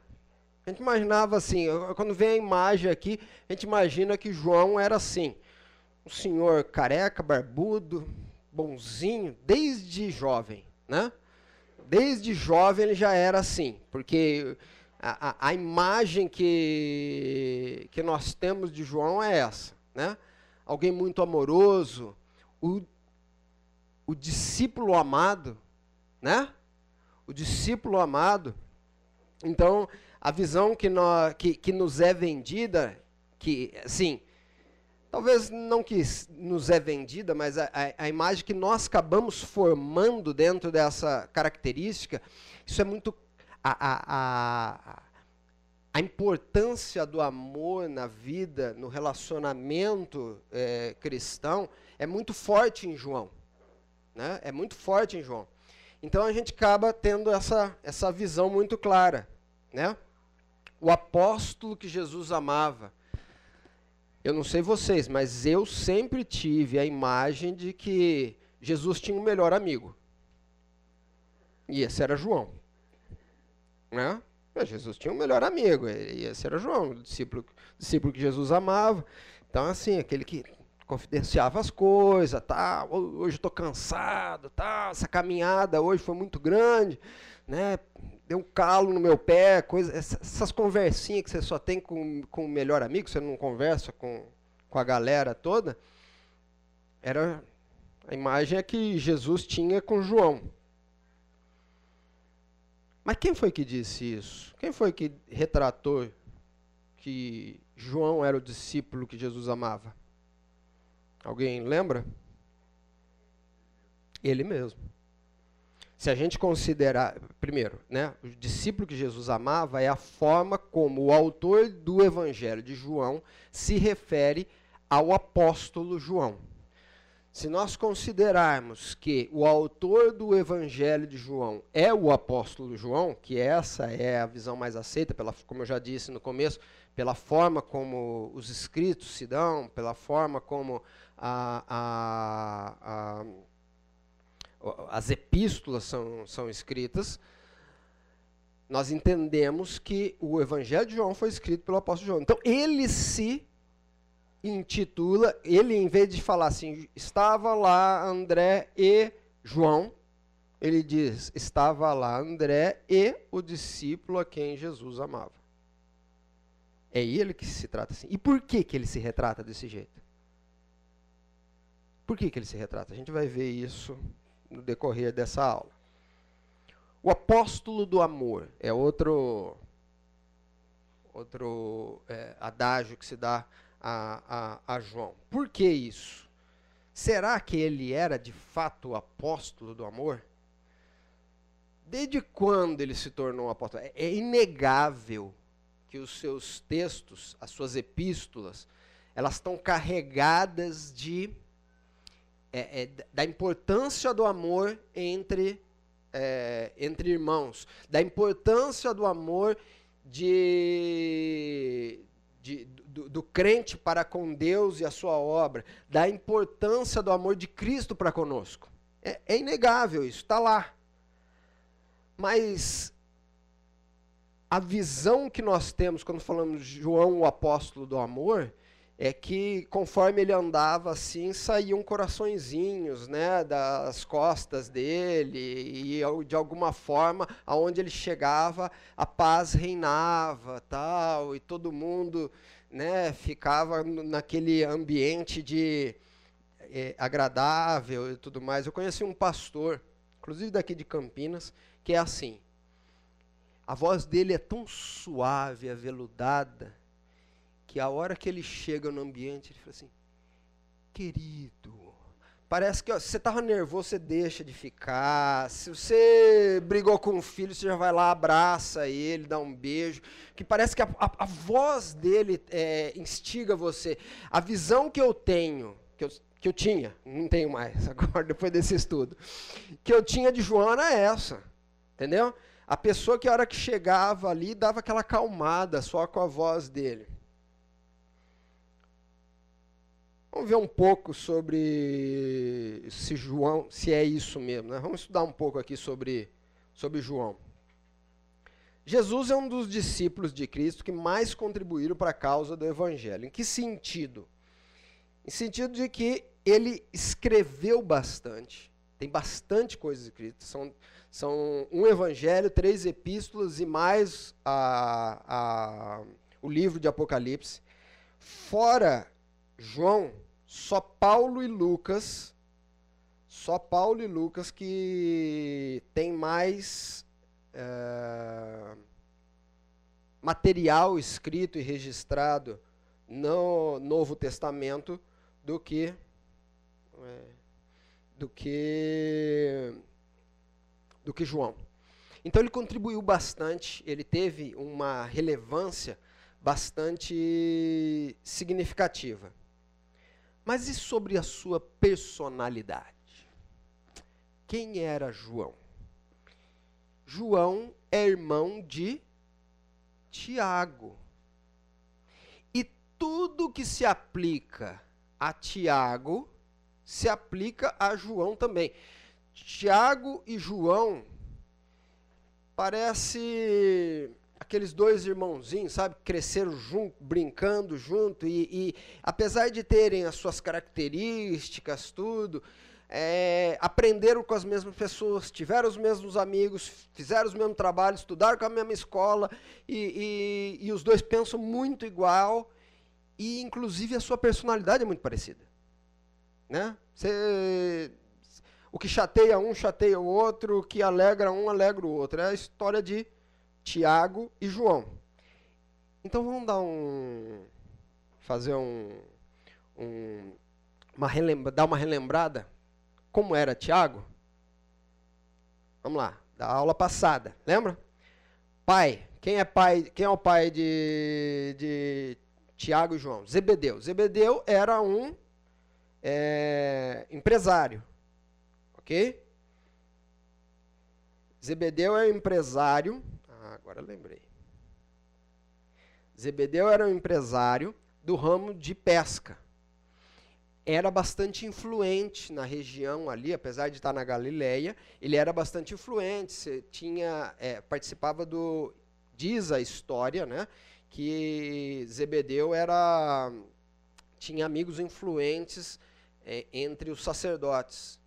A gente imaginava assim, quando vem a imagem aqui, a gente imagina que João era assim, um senhor careca, barbudo, bonzinho, desde jovem, né? Desde jovem ele já era assim, porque a, a, a, imagem que, que nós temos de João é essa, né? Alguém muito amoroso, o, o discípulo amado, né? O discípulo amado. Então, a visão que, nós, que, que nos é vendida, que, assim, talvez não que nos é vendida, mas a, a, a, imagem que nós acabamos formando dentro dessa característica, isso é muito. A, a, a importância do amor na vida, no relacionamento é, cristão, é muito forte em João. Né? É muito forte em João. Então a gente acaba tendo essa, essa visão muito clara. Né? O apóstolo que Jesus amava. Eu não sei vocês, mas eu sempre tive a imagem de que Jesus tinha um melhor amigo. E esse era João. Né? Jesus tinha um melhor amigo, e esse era João, o discípulo, discípulo que Jesus amava. Então, assim, aquele que confidenciava as coisas, tá, hoje estou cansado, tá, essa caminhada hoje foi muito grande, né, deu um calo no meu pé, coisa, essas conversinhas que você só tem com, com o melhor amigo, você não conversa com, com a galera toda, era a imagem é que Jesus tinha com João. Mas quem foi que disse isso? Quem foi que retratou que João era o discípulo que Jesus amava? Alguém lembra? Ele mesmo. Se a gente considerar, primeiro, né, o discípulo que Jesus amava é a forma como o autor do Evangelho de João se refere ao apóstolo João. Se nós considerarmos que o autor do Evangelho de João é o apóstolo João, que essa é a visão mais aceita, pela, como eu já disse no começo, pela forma como os escritos se dão, pela forma como a, a, a, as epístolas são, são escritas, nós entendemos que o Evangelho de João foi escrito pelo apóstolo João. Então, ele se intitula, ele em vez de falar assim, estava lá André e João, ele diz, estava lá André e o discípulo a quem Jesus amava. É ele que se trata assim. E por que, que ele se retrata desse jeito? Por que, que ele se retrata? A gente vai ver isso no decorrer dessa aula. O apóstolo do amor é outro outro é, adágio que se dá a, a, a João. Por que isso? Será que ele era de fato o apóstolo do amor? Desde quando ele se tornou um apóstolo? É, é inegável que os seus textos, as suas epístolas, elas estão carregadas de é, é, da importância do amor entre é, entre irmãos, da importância do amor de, de do, do, crente para com Deus e a sua obra, da importância do amor de Cristo para conosco. É, é inegável isso, está lá. Mas a visão que nós temos quando falamos de João, o apóstolo do amor, é que conforme ele andava assim, saíam coraçõezinhos, né, das costas dele e de alguma forma, aonde ele chegava, a paz reinava, tal, e todo mundo né, ficava naquele ambiente de é, agradável e tudo mais. Eu conheci um pastor, inclusive daqui de Campinas, que é assim. A voz dele é tão suave, aveludada, que a hora que ele chega no ambiente, ele fala assim: querido, Parece que ó, se você estava nervoso, você deixa de ficar. Se você brigou com o filho, você já vai lá, abraça ele, dá um beijo. Que parece que a, a, a voz dele é, instiga você. A visão que eu tenho, que eu, que eu tinha, não tenho mais agora, depois desse estudo, que eu tinha de Joana é essa. Entendeu? A pessoa que a hora que chegava ali dava aquela acalmada só com a voz dele. Vamos ver um pouco sobre se João, se é isso mesmo. Né? Vamos estudar um pouco aqui sobre, sobre João. Jesus é um dos discípulos de Cristo que mais contribuíram para a causa do Evangelho. Em que sentido? Em sentido de que ele escreveu bastante. Tem bastante coisa escrita. São, são um Evangelho, três epístolas e mais a, a, o livro de Apocalipse. Fora João, só Paulo e Lucas, só Paulo e Lucas que tem mais é, material escrito e registrado no Novo Testamento do que é, do que do que João. Então ele contribuiu bastante, ele teve uma relevância bastante significativa. Mas e sobre a sua personalidade? Quem era João? João é irmão de Tiago. E tudo que se aplica a Tiago se aplica a João também. Tiago e João parece aqueles dois irmãozinhos, sabe, cresceram junto, brincando junto e, e apesar de terem as suas características, tudo, é, aprenderam com as mesmas pessoas, tiveram os mesmos amigos, fizeram os mesmos trabalhos, estudaram com a mesma escola e, e, e os dois pensam muito igual e inclusive a sua personalidade é muito parecida, né? O que chateia um chateia o outro, o que alegra um alegra o outro. É a história de Tiago e João. Então vamos dar um fazer um, um uma relembra, dar uma relembrada como era Tiago? Vamos lá, da aula passada, lembra? Pai, quem é pai? Quem é o pai de, de Tiago e João? Zebedeu. Zebedeu era um é, empresário, ok? Zebedeu é um empresário. Agora lembrei. Zebedeu era um empresário do ramo de pesca era bastante influente na região ali, apesar de estar na Galileia, ele era bastante influente, tinha, é, participava do, diz a história, né, que Zebedeu era, tinha amigos influentes é, entre os sacerdotes,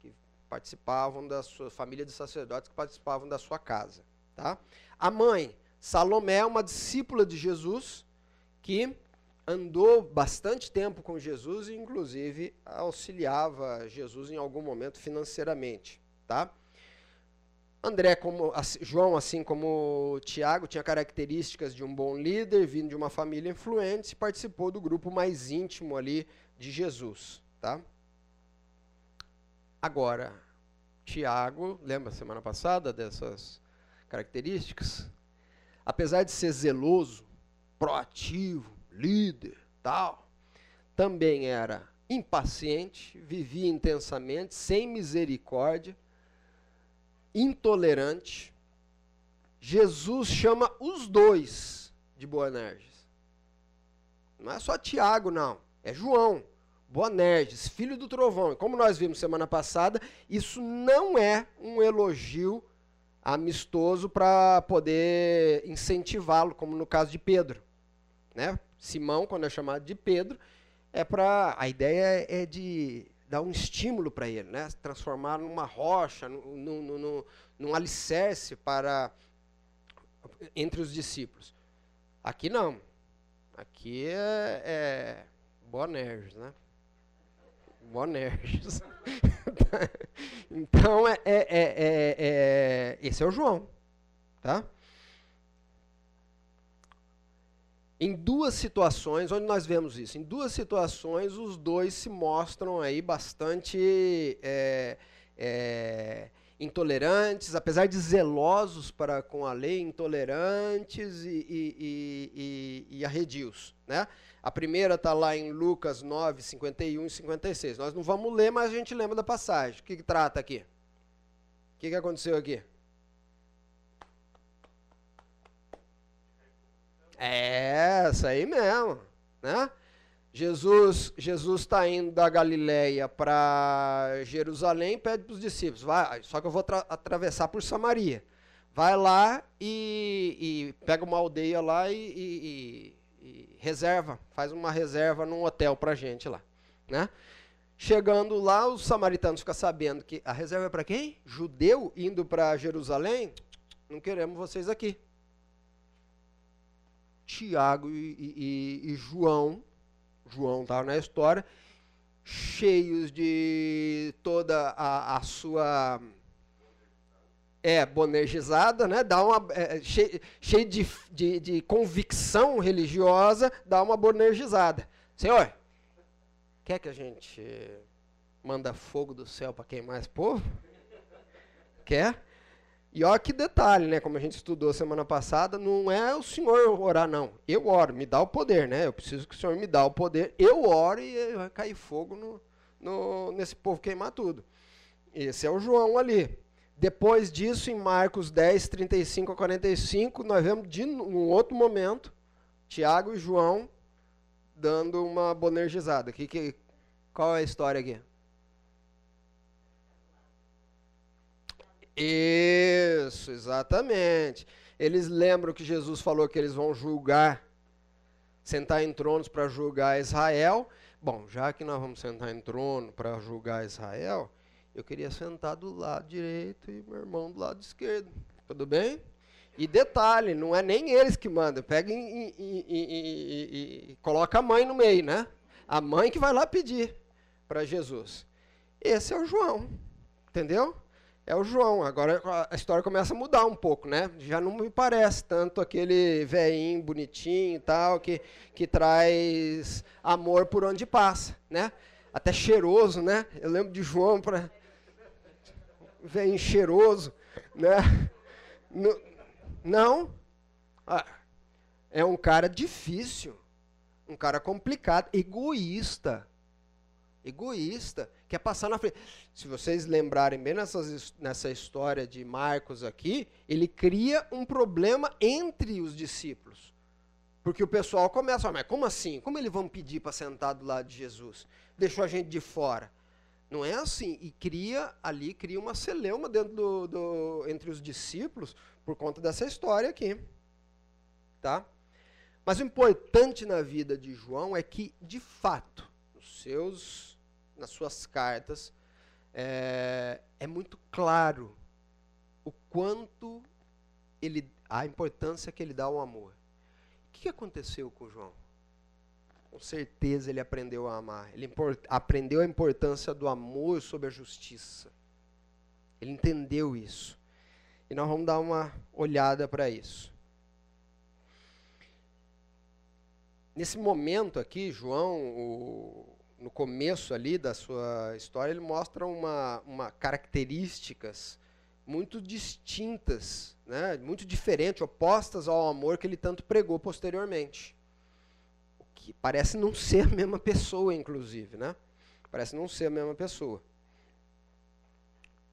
que participavam da sua família de sacerdotes que participavam da sua casa. Tá? A mãe, Salomé, uma discípula de Jesus, que andou bastante tempo com Jesus e, inclusive, auxiliava Jesus em algum momento financeiramente, tá? André, como João, assim como Tiago, tinha características de um bom líder, vindo de uma família influente, participou do grupo mais íntimo ali de Jesus, tá? Agora, Tiago, lembra semana passada dessas características? Apesar de ser zeloso, proativo, líder, tal. Também era impaciente, vivia intensamente, sem misericórdia, intolerante. Jesus chama os dois de Boanerges. Não é só Tiago, não. É João. Boanerges, filho do trovão. E como nós vimos semana passada, isso não é um elogio amistoso para poder incentivá-lo, como no caso de Pedro. Né? Simão, quando é chamado de Pedro, é para a ideia é de dar um estímulo para ele, né? Transformar numa rocha, num, num, num alicerce para entre os discípulos. Aqui não. Aqui é, é Bonerges, né? Bonerges. então, é, é, é, é, esse é o João, tá? Em duas situações, onde nós vemos isso? Em duas situações, os dois se mostram aí bastante é, é, intolerantes, apesar de zelosos para com a lei, intolerantes e, e, e, e arredios. Né? A primeira está lá em Lucas 9, 51 e 56. Nós não vamos ler, mas a gente lembra da passagem. O que, que trata aqui? O que, que aconteceu aqui? É, essa aí mesmo, né? Jesus Jesus está indo da Galileia para Jerusalém, pede para os discípulos, vai, só que eu vou atravessar por Samaria. Vai lá e, e pega uma aldeia lá e, e, e, reserva, faz uma reserva num hotel para gente lá, né? Chegando lá, os samaritanos ficam sabendo que a reserva é para quem? Judeu indo para Jerusalém? Não queremos vocês aqui. Tiago e, e, e João, João estava na história, cheios de toda a, a sua é bonergizada, né? Dá uma é, cheio, cheio de, de, de, convicção religiosa, dá uma bonergizada. Senhor, quer que a gente manda fogo do céu para queimar esse povo? Quer? E olha que detalhe, né? Como a gente estudou semana passada, não é o senhor orar, não. Eu oro, me dá o poder, né? Eu preciso que o senhor me dá o poder. Eu oro e vai cair fogo no, no, nesse povo queimar tudo. Esse é o João ali. Depois disso, em Marcos 10, 35 a 45, nós vemos de um outro momento, Tiago e João dando uma bonergizada. Que, que, qual é a história aqui? Isso, exatamente. Eles lembram que Jesus falou que eles vão julgar, sentar em tronos para julgar Israel. Bom, já que nós vamos sentar em trono para julgar Israel, eu queria sentar do lado direito e meu irmão do lado esquerdo. Tudo bem? E detalhe, não é nem eles que mandam. Pega e, e, e, e, coloca a mãe no meio, né? A mãe que vai lá pedir para Jesus. Esse é o João. Entendeu? É o João. Agora a história começa a mudar um pouco, né? Já não me parece tanto aquele velhinho bonitinho e tal, que, que traz amor por onde passa, né? Até cheiroso, né? Eu lembro de João para velho cheiroso, né? Não. Ah, é um cara difícil, um cara complicado, egoísta. Egoísta, quer passar na frente. Se vocês lembrarem bem nessas, nessa história de Marcos aqui, ele cria um problema entre os discípulos. Porque o pessoal começa, ah, mas como assim? Como eles vão pedir para sentar do lado de Jesus? Deixou a gente de fora. Não é assim. E cria ali, cria uma celeuma dentro do, do, entre os discípulos por conta dessa história aqui. Tá? Mas o importante na vida de João é que, de fato, nos seus, nas suas cartas, é, é muito claro o quanto ele, a importância que ele dá ao amor. O que aconteceu com João? Com certeza ele aprendeu a amar. Ele aprendeu a importância do amor sobre a justiça. Ele entendeu isso. E nós vamos dar uma olhada para isso. Nesse momento aqui, João, o, no começo ali da sua história, ele mostra uma, uma características muito distintas, né, muito diferentes, opostas ao amor que ele tanto pregou posteriormente que parece não ser a mesma pessoa, inclusive, né? Parece não ser a mesma pessoa.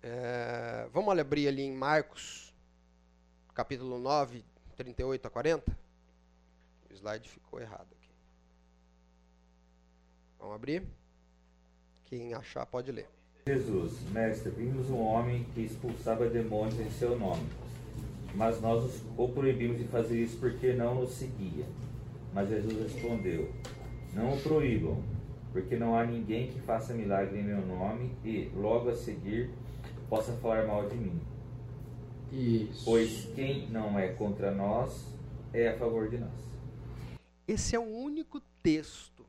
É, vamos abrir ali em Marcos, capítulo 9, 38 a 40? O slide ficou errado aqui. Vamos abrir? Quem achar pode ler. Jesus, mestre, vimos um homem que expulsava demônios em seu nome, mas nós o proibimos de fazer isso porque não nos seguia. Mas Jesus respondeu: Não o proíbam, porque não há ninguém que faça milagre em meu nome e, logo a seguir, possa falar mal de mim. Isso. Pois quem não é contra nós é a favor de nós. Esse é o único texto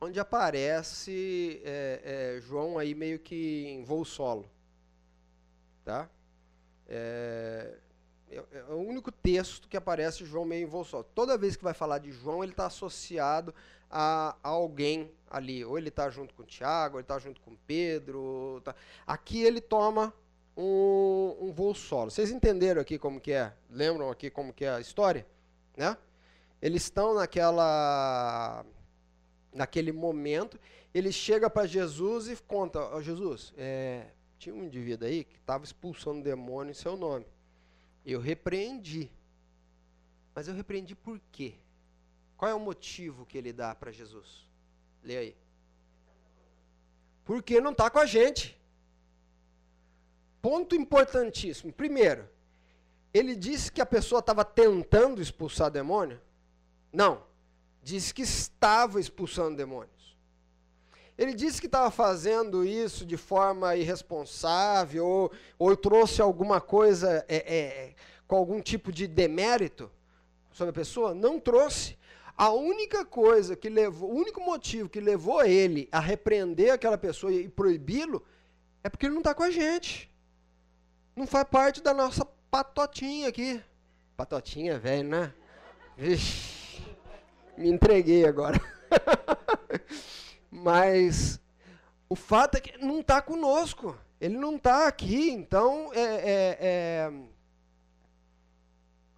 onde aparece é, é, João aí meio que em voo solo. Tá? É, é, é o único texto que aparece João meio envolto. Toda vez que vai falar de João, ele está associado a, a, alguém ali. Ou ele está junto com Tiago, ou ele está junto com Pedro. Tá. Aqui ele toma um, um voo solo. Vocês entenderam aqui como que é? Lembram aqui como que é a história? Né? Eles estão naquela naquele momento, ele chega para Jesus e conta, oh, Jesus, é, tinha um indivíduo aí que estava expulsando demônio em seu nome. Eu repreendi. Mas eu repreendi por quê? Qual é o motivo que ele dá para Jesus? Lê aí. Porque não está com a gente. Ponto importantíssimo. Primeiro, ele disse que a pessoa estava tentando expulsar demônio? Não. Disse que estava expulsando demônios. Ele disse que estava fazendo isso de forma irresponsável ou, ou trouxe alguma coisa é, é, com algum tipo de demérito sobre a pessoa? Não trouxe. A única coisa que levou, o único motivo que levou ele a repreender aquela pessoa e proibi-lo é porque ele não está com a gente. Não faz parte da nossa patotinha aqui. Patotinha, velho, né? Vixe, me entreguei agora. Mas o fato é que não está conosco. Ele não está aqui, então é, é, é,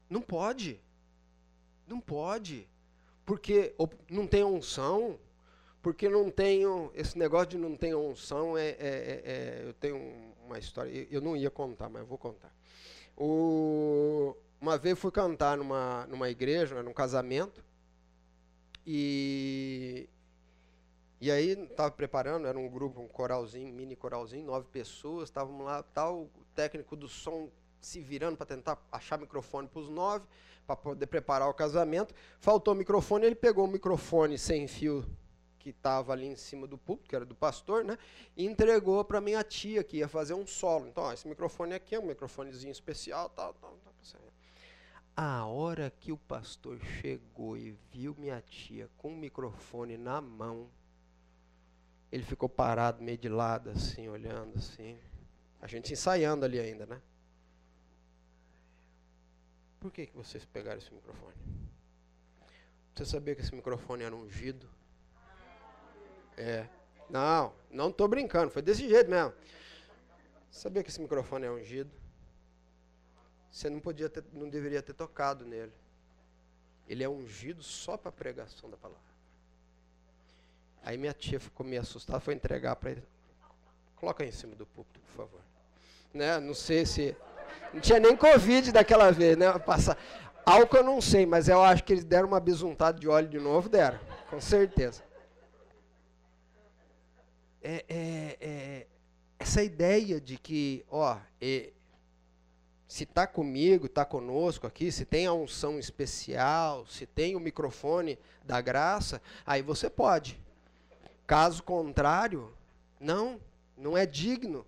não pode. Não pode. Porque não tem unção, porque não tenho. Esse negócio de não ter unção é, é, é, é eu tenho uma história. Eu não ia contar, mas eu vou contar. O, uma vez fui cantar numa, numa igreja, num casamento, e, e aí estava preparando, era um grupo, um coralzinho, mini coralzinho, nove pessoas, estávamos lá, tal, o técnico do som se virando para tentar achar microfone para os nove, para poder preparar o casamento. Faltou microfone, ele pegou o microfone sem fio que estava ali em cima do púlpito, que era do pastor, né? E entregou para minha tia, que ia fazer um solo. Então, ó, esse microfone aqui é um microfonezinho especial, tal, tal, tal. A hora que o pastor chegou e viu minha tia com o microfone na mão, ele ficou parado, meio de lado, assim, olhando assim. A gente ensaiando ali ainda, né? Por que, que vocês pegaram esse microfone? Você sabia que esse microfone era ungido? É. Não, não estou brincando, foi desse jeito mesmo. Sabia que esse microfone é ungido? Você não podia ter, não deveria ter tocado nele. Ele é ungido só para a pregação da palavra. Aí minha tia ficou meio assustada, foi entregar para ele. Coloca aí em cima do púlpito, por favor. Né? Não sei se. Não tinha nem Covid daquela vez, né? Passar. Álcool eu não sei, mas eu acho que eles deram uma bisuntada de óleo de novo, deram, com certeza é, é, é, essa ideia de que, ó, se está comigo, está conosco aqui, se tem a unção especial, se tem o microfone da graça, aí você pode. Caso contrário, não, não é digno.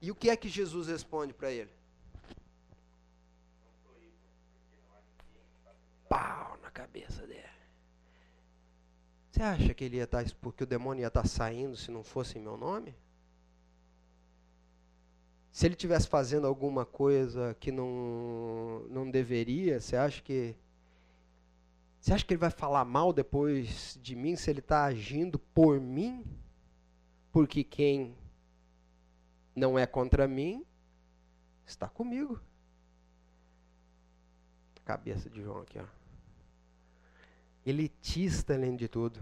E o que é que Jesus responde para ele? Pau na cabeça dele. Você acha que ele ia estar tá porque o demônio ia estar tá saindo se não fosse em meu nome? Se ele tivesse fazendo alguma coisa que não, não deveria, você acha que você acha que ele vai falar mal depois de mim se ele está agindo por mim? Porque quem não é contra mim está comigo. Cabeça de João aqui, ó elitista além de tudo,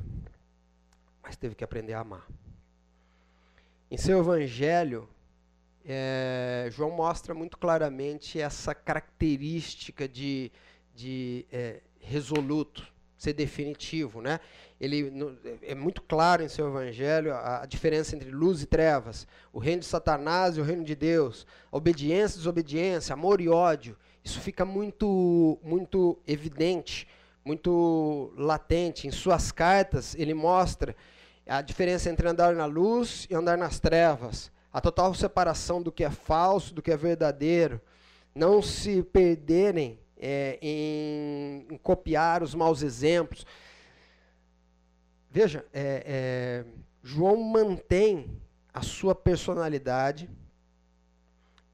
mas teve que aprender a amar. Em seu evangelho, é, João mostra muito claramente essa característica de, de é, resoluto, ser definitivo, né? Ele no, é muito claro em seu evangelho a, a, diferença entre luz e trevas, o reino de Satanás e o reino de Deus, obediência e desobediência, amor e ódio. Isso fica muito muito evidente muito latente. Em suas cartas, ele mostra a diferença entre andar na luz e andar nas trevas, a total separação do que é falso, do que é verdadeiro, não se perderem é, em, em, copiar os maus exemplos. Veja, é, é, João mantém a sua personalidade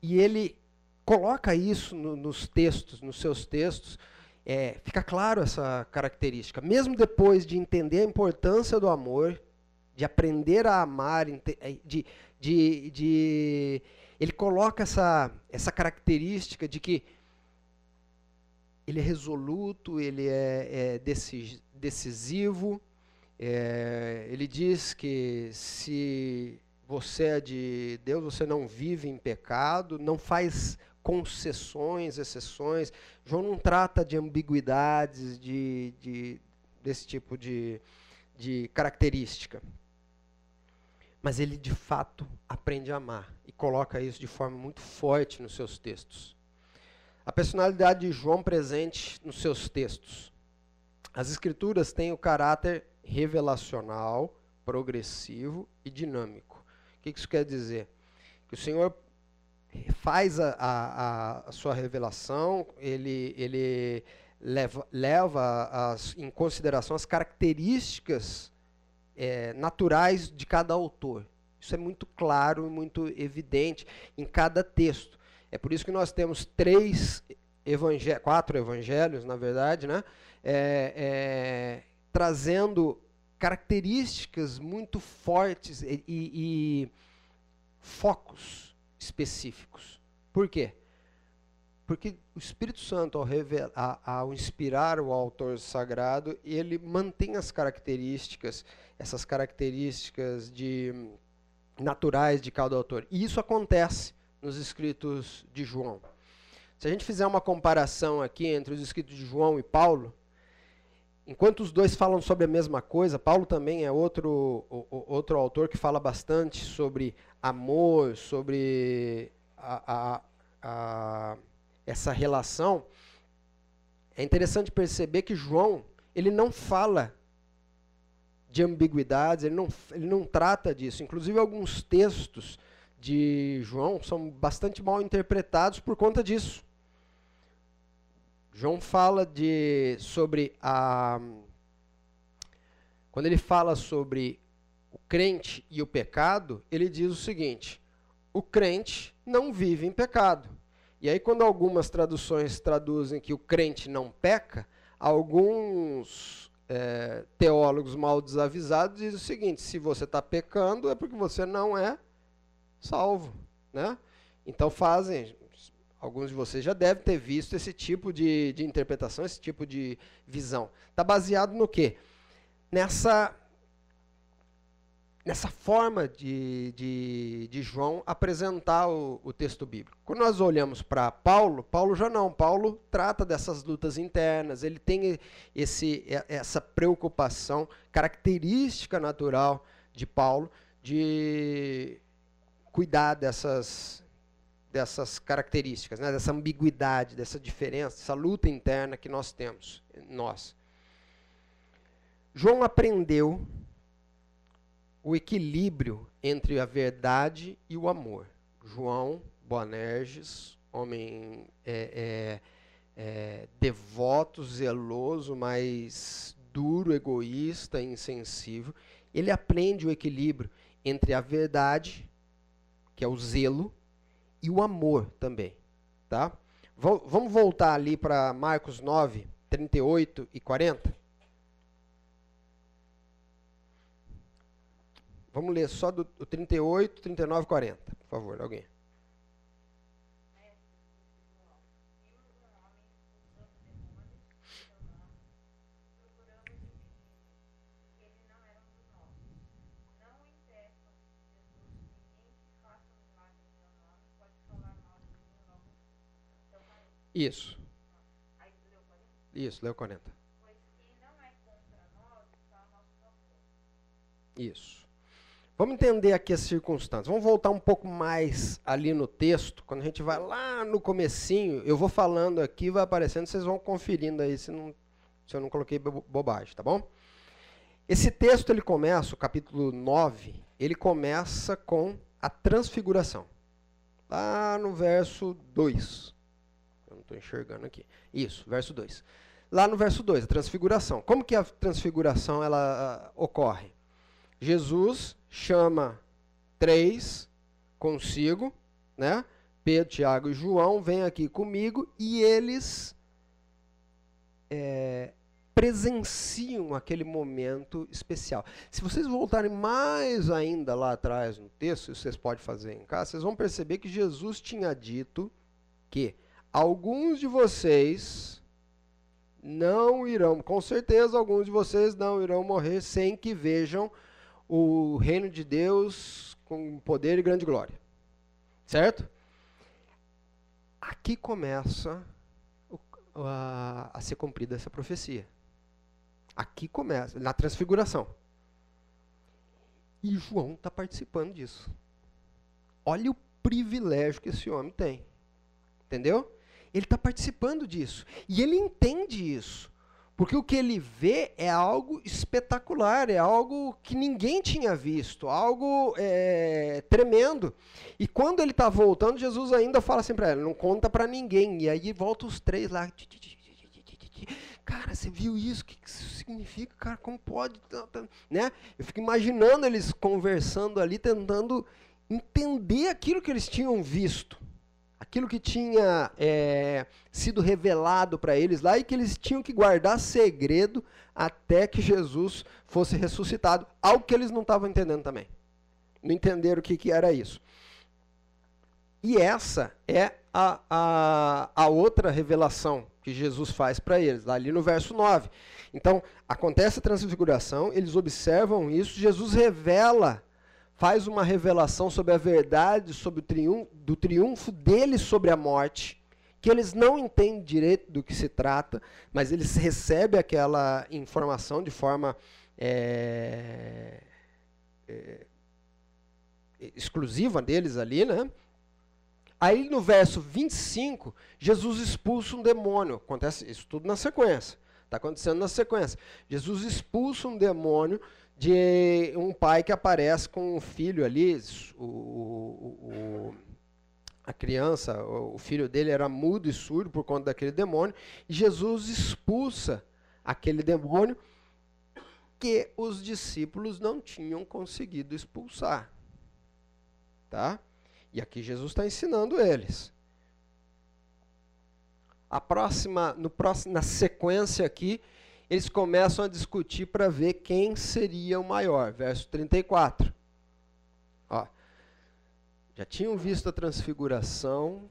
e ele coloca isso no, nos textos, nos seus textos, é, fica claro essa característica. Mesmo depois de entender a importância do amor, de aprender a amar, é, de, de, de ele coloca essa, essa característica de que ele é resoluto, ele é, é decisivo. É, ele diz que se você é de Deus, você não vive em pecado, não faz concessões, exceções. João não trata de ambiguidades, de, de desse tipo de, de característica. Mas ele, de fato, aprende a amar e coloca isso de forma muito forte nos seus textos. A personalidade de João presente nos seus textos. As escrituras têm o caráter revelacional, progressivo e dinâmico. O que isso quer dizer? Que o Senhor faz a, a, a sua revelação, ele, ele leva, leva as, em consideração as características é, naturais de cada autor. Isso é muito claro, muito evidente em cada texto. É por isso que nós temos três evangé quatro evangelhos, na verdade, né? É, é, trazendo características muito fortes e, e, e focos específicos. Por quê? Porque o Espírito Santo, ao, revelar, ao, inspirar o autor sagrado, ele mantém as características, essas características de naturais de cada autor. E isso acontece nos escritos de João. Se a gente fizer uma comparação aqui entre os escritos de João e Paulo, enquanto os dois falam sobre a mesma coisa, Paulo também é outro, outro autor que fala bastante sobre amor, sobre a, a, a essa relação, é interessante perceber que João, ele não fala de ambiguidades, ele não, ele não trata disso. Inclusive, alguns textos de João são bastante mal interpretados por conta disso. João fala de, sobre a. Quando ele fala sobre o crente e o pecado, ele diz o seguinte: o crente não vive em pecado. E aí, quando algumas traduções traduzem que o crente não peca, alguns é, teólogos mal desavisados dizem o seguinte: se você está pecando, é porque você não é salvo. Né? Então, fazem. Alguns de vocês já devem ter visto esse tipo de, de interpretação, esse tipo de visão. Está baseado no quê? Nessa nessa forma de, de, de João apresentar o, o, texto bíblico. Quando nós olhamos para Paulo, Paulo já não. Paulo trata dessas lutas internas, ele tem esse, essa preocupação, característica natural de Paulo, de cuidar dessas, dessas características, né, dessa ambiguidade, dessa diferença, dessa luta interna que nós temos, nós. João aprendeu o equilíbrio entre a verdade e o amor. João Boanerges, homem é, é, é, devoto, zeloso, mas duro, egoísta, insensível, ele aprende o equilíbrio entre a verdade, que é o zelo, e o amor também. Tá? Vamos voltar ali para Marcos 9, 38 e 40? Vamos ler só do, do 38, 39 e 40, por favor, alguém. Isso. Isso, leu 40. Isso. Vamos entender aqui as circunstâncias. Vamos voltar um pouco mais ali no texto. Quando a gente vai lá no comecinho, eu vou falando aqui, vai aparecendo, vocês vão conferindo aí se, não, se eu não coloquei bobagem, tá bom? Esse texto ele começa, o capítulo 9, ele começa com a transfiguração. Lá no verso 2. Estou enxergando aqui. Isso, verso 2. Lá no verso 2, a transfiguração. Como que a transfiguração ela uh, ocorre? Jesus chama três consigo, né? Pedro, Tiago e João, vem aqui comigo e eles é, presenciam aquele momento especial. Se vocês voltarem mais ainda lá atrás no texto, vocês podem fazer em casa, vocês vão perceber que Jesus tinha dito que alguns de vocês não irão, com certeza alguns de vocês não irão morrer sem que vejam o reino de Deus com poder e grande glória. Certo? Aqui começa a, a ser cumprida essa profecia. Aqui começa, na transfiguração. E João está participando disso. Olha o privilégio que esse homem tem. Entendeu? Ele está participando disso. E ele entende isso. Porque o que ele vê é algo espetacular, é algo que ninguém tinha visto, algo é, tremendo. E quando ele está voltando, Jesus ainda fala assim para ele: não conta para ninguém. E aí volta os três lá. cara, você viu isso? O que isso significa, cara? Como pode? Né? Eu fico imaginando eles conversando ali, tentando entender aquilo que eles tinham visto, aquilo que tinha é, sido revelado para eles lá e que eles tinham que guardar segredo até que Jesus fosse ressuscitado, algo que eles não estavam entendendo também. Não entenderam o que, que era isso. E essa é a, a, a outra revelação que Jesus faz para eles, ali no verso 9. Então, acontece a transfiguração, eles observam isso, Jesus revela, faz uma revelação sobre a verdade, sobre o triunfo, do triunfo dele sobre a morte, que eles não entendem direito do que se trata, mas eles recebem aquela informação de forma é, é, exclusiva deles ali, né? Aí no verso 25, Jesus expulsa um demônio. Acontece isso tudo na sequência. Está acontecendo na sequência. Jesus expulsa um demônio de um pai que aparece com um filho ali. O, o, o, a criança, o filho dele era mudo e surdo por conta daquele demônio. E Jesus expulsa aquele demônio que os discípulos não tinham conseguido expulsar. Tá? E aqui Jesus está ensinando eles. A próxima, no próximo, na sequência aqui, eles começam a discutir para ver quem seria o maior. Verso 34. Ó, já tinham visto a transfiguração.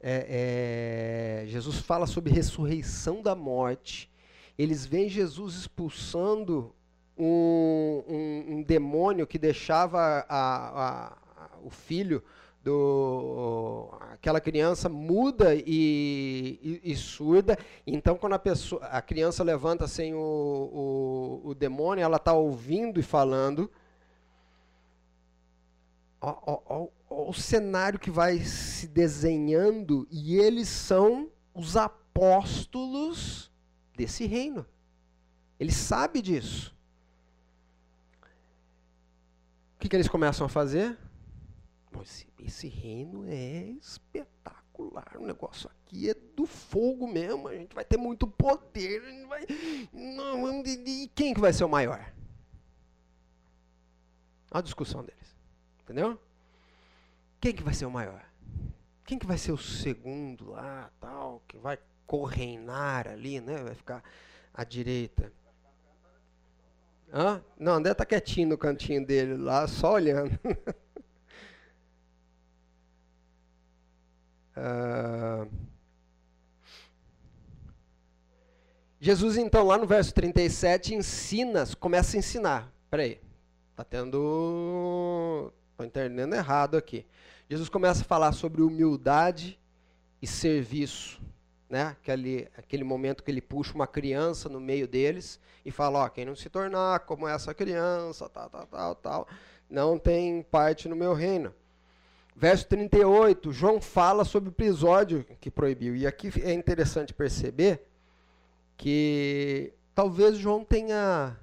É, é, Jesus fala sobre ressurreição da morte. Eles veem Jesus expulsando um, um, um demônio que deixava a, a o filho do aquela criança muda e, e, e, surda. Então, quando a, pessoa, a criança levanta sem o, o, o demônio, ela está ouvindo e falando. o cenário que vai se desenhando e eles são os apóstolos desse reino. Ele sabe disso. O que, que eles começam a fazer? Esse, esse reino é espetacular. O negócio aqui é do fogo mesmo. A gente vai ter muito poder. Vai, não, e quem que vai ser o maior? A discussão deles. Entendeu? Quem que vai ser o maior? Quem que vai ser o segundo lá, tal, que vai correinar ali, né? Vai ficar à direita. Hã? Não, André tá quietinho no cantinho dele lá, só olhando. Ah, Jesus, então, lá no verso 37, ensina, começa a ensinar. Peraí, está tendo. Estou entendendo errado aqui. Jesus começa a falar sobre humildade e serviço. Né? Aquele, aquele momento que ele puxa uma criança no meio deles e fala: quem não se tornar como essa criança, tal, tal, tal, tal, não tem parte no meu reino. Verso 38, João fala sobre o episódio que proibiu. E aqui é interessante perceber que talvez João tenha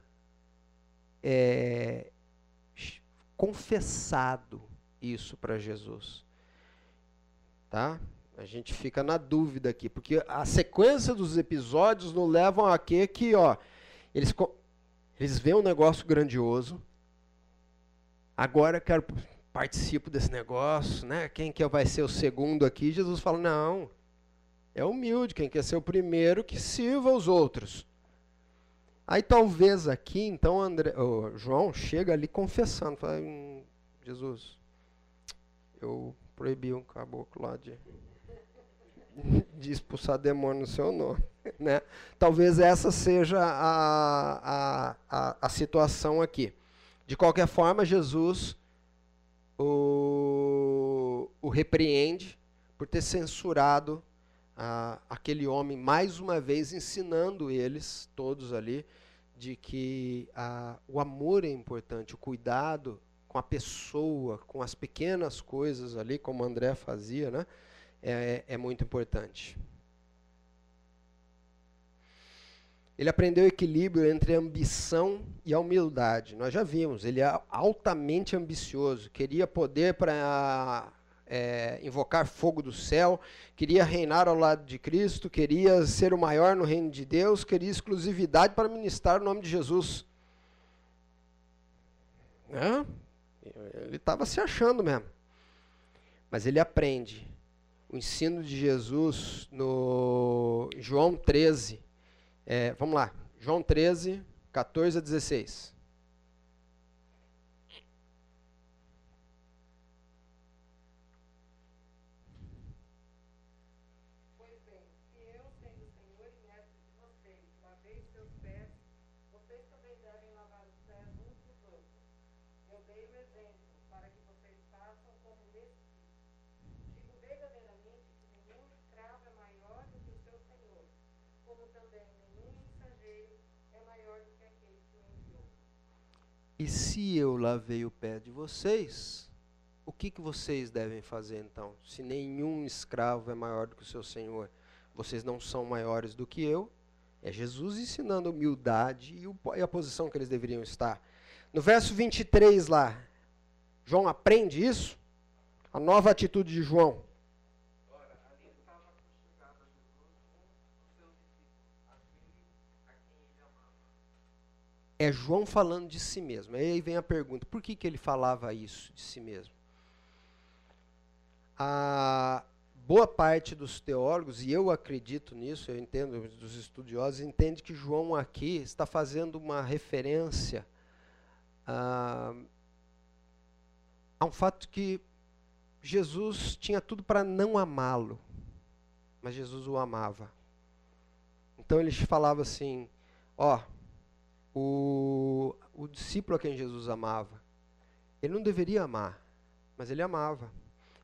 é, confessado isso para Jesus. Tá? A gente fica na dúvida aqui, porque a sequência dos episódios nos levam a quê? Que, ó, eles, eles veem um negócio grandioso. Agora quero participo desse negócio, né? Quem que vai ser o segundo aqui? Jesus fala: "Não. É humilde, quem quer ser o primeiro que sirva os outros". Aí talvez aqui, então André, oh, João chega ali confessando, fala: hum, "Jesus, eu proibi um caboclo lá de de expulsar demônio no seu nome, né? Talvez essa seja a, a, a, a situação aqui. De qualquer forma, Jesus o, o repreende por ter censurado aquele homem, mais uma vez ensinando eles, todos ali, de que o amor é importante, o cuidado com a pessoa, com as pequenas coisas ali, como André fazia, né, é, é muito importante. Ele aprendeu o equilíbrio entre ambição e a humildade. Nós já vimos, ele é altamente ambicioso, queria poder para é, invocar fogo do céu, queria reinar ao lado de Cristo, queria ser o maior no reino de Deus, queria exclusividade para ministrar o nome de Jesus. Ele estava se achando mesmo. Mas ele aprende o ensino de Jesus no João 13. É, vamos lá, João 13, 14 a 16. E se eu lavei o pé de vocês, o que, que vocês devem fazer então? Se nenhum escravo é maior do que o seu senhor, vocês não são maiores do que eu. É Jesus ensinando humildade e, e a posição que eles deveriam estar. No verso 23 lá, João aprende isso? A nova atitude de João. É João falando de si mesmo. Aí vem a pergunta: por que, que ele falava isso de si mesmo? A boa parte dos teólogos, e eu acredito nisso, eu entendo, dos estudiosos, entende que João aqui está fazendo uma referência a, a um fato que Jesus tinha tudo para não amá-lo, mas Jesus o amava. Então ele falava assim: ó. Oh, o, o discípulo a quem Jesus amava, ele não deveria amar, mas ele amava.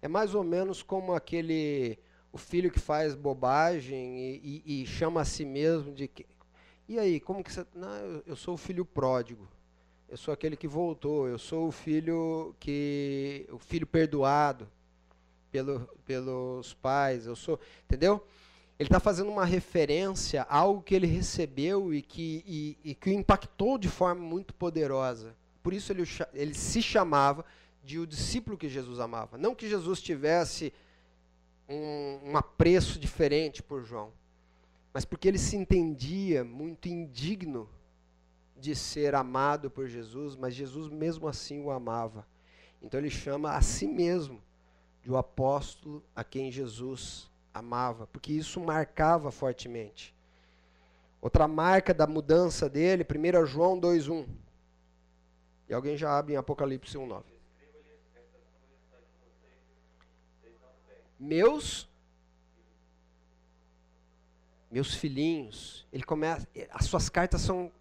É mais ou menos como aquele o filho que faz bobagem e, e, e chama a si mesmo de que, e aí como que você não eu, eu sou o filho pródigo. Eu sou aquele que voltou. Eu sou o filho que o filho perdoado pelo, pelos pais. Eu sou entendeu ele está fazendo uma referência a algo que ele recebeu e que, e, e que o impactou de forma muito poderosa. Por isso ele, ele se chamava de o discípulo que Jesus amava. Não que Jesus tivesse um, um apreço diferente por João, mas porque ele se entendia muito indigno de ser amado por Jesus, mas Jesus mesmo assim o amava. Então ele chama a si mesmo de o apóstolo a quem Jesus amava, porque isso marcava fortemente. Outra marca da mudança dele, 1 João 2:1. E alguém já abre em Apocalipse 1:9. Meus meus filhinhos, ele começa, as suas cartas são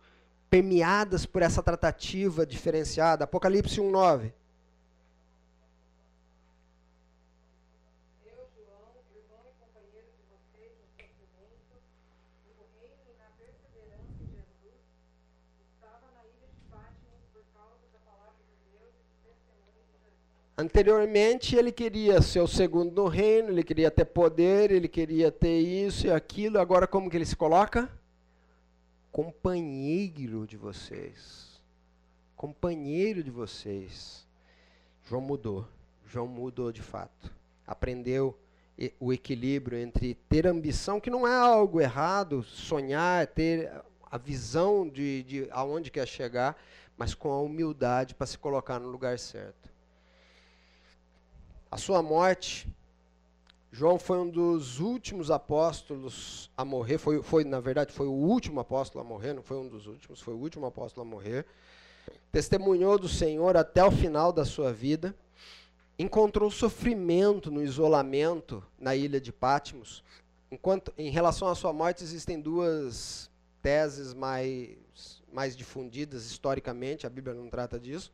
permeadas por essa tratativa diferenciada. Apocalipse 1:9. Anteriormente ele queria ser o segundo no reino, ele queria ter poder, ele queria ter isso e aquilo. Agora como que ele se coloca? Companheiro de vocês. Companheiro de vocês. João mudou. João mudou de fato. Aprendeu o equilíbrio entre ter ambição, que não é algo errado, sonhar, ter a visão de, de aonde quer chegar, mas com a humildade para se colocar no lugar certo. A sua morte, João foi um dos últimos apóstolos a morrer, foi, foi na verdade foi o último apóstolo a morrer, não foi um dos últimos, foi o último apóstolo a morrer. Testemunhou do Senhor até o final da sua vida. Encontrou sofrimento no isolamento na ilha de Patmos. Enquanto em relação à sua morte existem duas teses mais mais difundidas historicamente, a Bíblia não trata disso,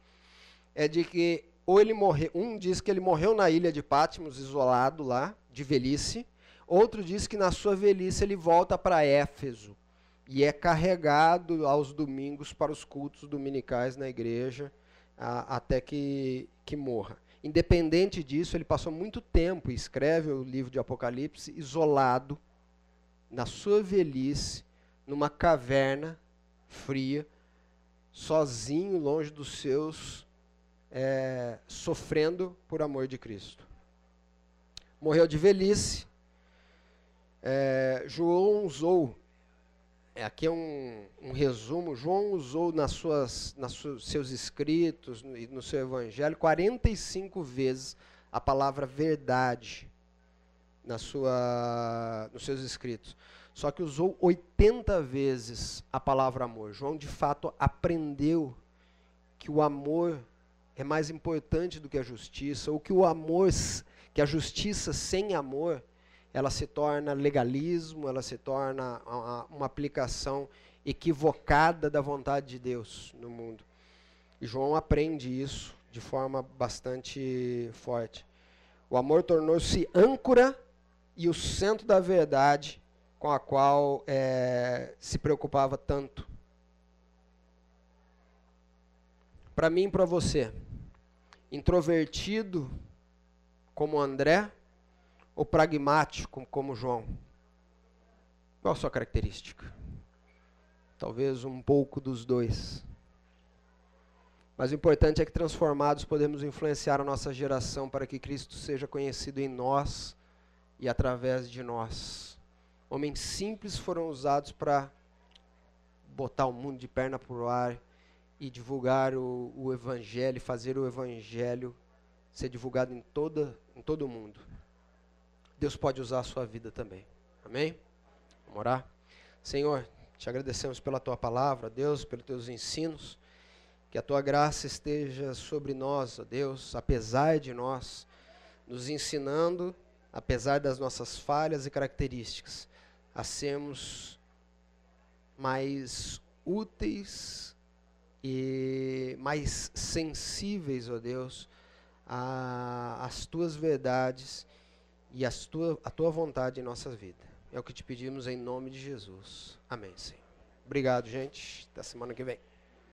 é de que ou ele morreu, um diz que ele morreu na ilha de Patmos, isolado lá, de velhice. Outro diz que na sua velhice ele volta para Éfeso e é carregado aos domingos para os cultos dominicais na igreja a, até que, que morra. Independente disso, ele passou muito tempo, escreve o livro de Apocalipse, isolado, na sua velhice, numa caverna fria, sozinho, longe dos seus é, sofrendo por amor de Cristo. morreu de velhice. É, João usou, é, aqui é um, um, resumo, João usou nas suas, nas seus, seus escritos e no, no seu evangelho 45 vezes a palavra verdade na sua, nos seus escritos. Só que usou 80 vezes a palavra amor. João, de fato, aprendeu que o amor é mais importante do que a justiça, ou que o amor, que a justiça sem amor, ela se torna legalismo, ela se torna uma aplicação equivocada da vontade de Deus no mundo. E João aprende isso de forma bastante forte. O amor tornou-se âncora e o centro da verdade com a qual é, se preocupava tanto. Para mim e para você, introvertido como André ou pragmático como João? Qual a sua característica? Talvez um pouco dos dois. Mas o importante é que transformados podemos influenciar a nossa geração para que Cristo seja conhecido em nós e através de nós. Homens simples foram usados para botar o mundo de perna por ar e divulgar o, o evangelho, fazer o evangelho ser divulgado em toda em todo o mundo. Deus pode usar a sua vida também. Amém? Vamos orar? Senhor, te agradecemos pela tua palavra, Deus, pelos teus ensinos. Que a tua graça esteja sobre nós, ó Deus, apesar de nós, nos ensinando, apesar das nossas falhas e características, a sermos mais úteis e mais sensíveis, ó Deus, às tuas verdades e às tua, a tua vontade em nossa vida. É o que te pedimos em nome de Jesus. Amém, Senhor. Obrigado, gente. Até semana que vem.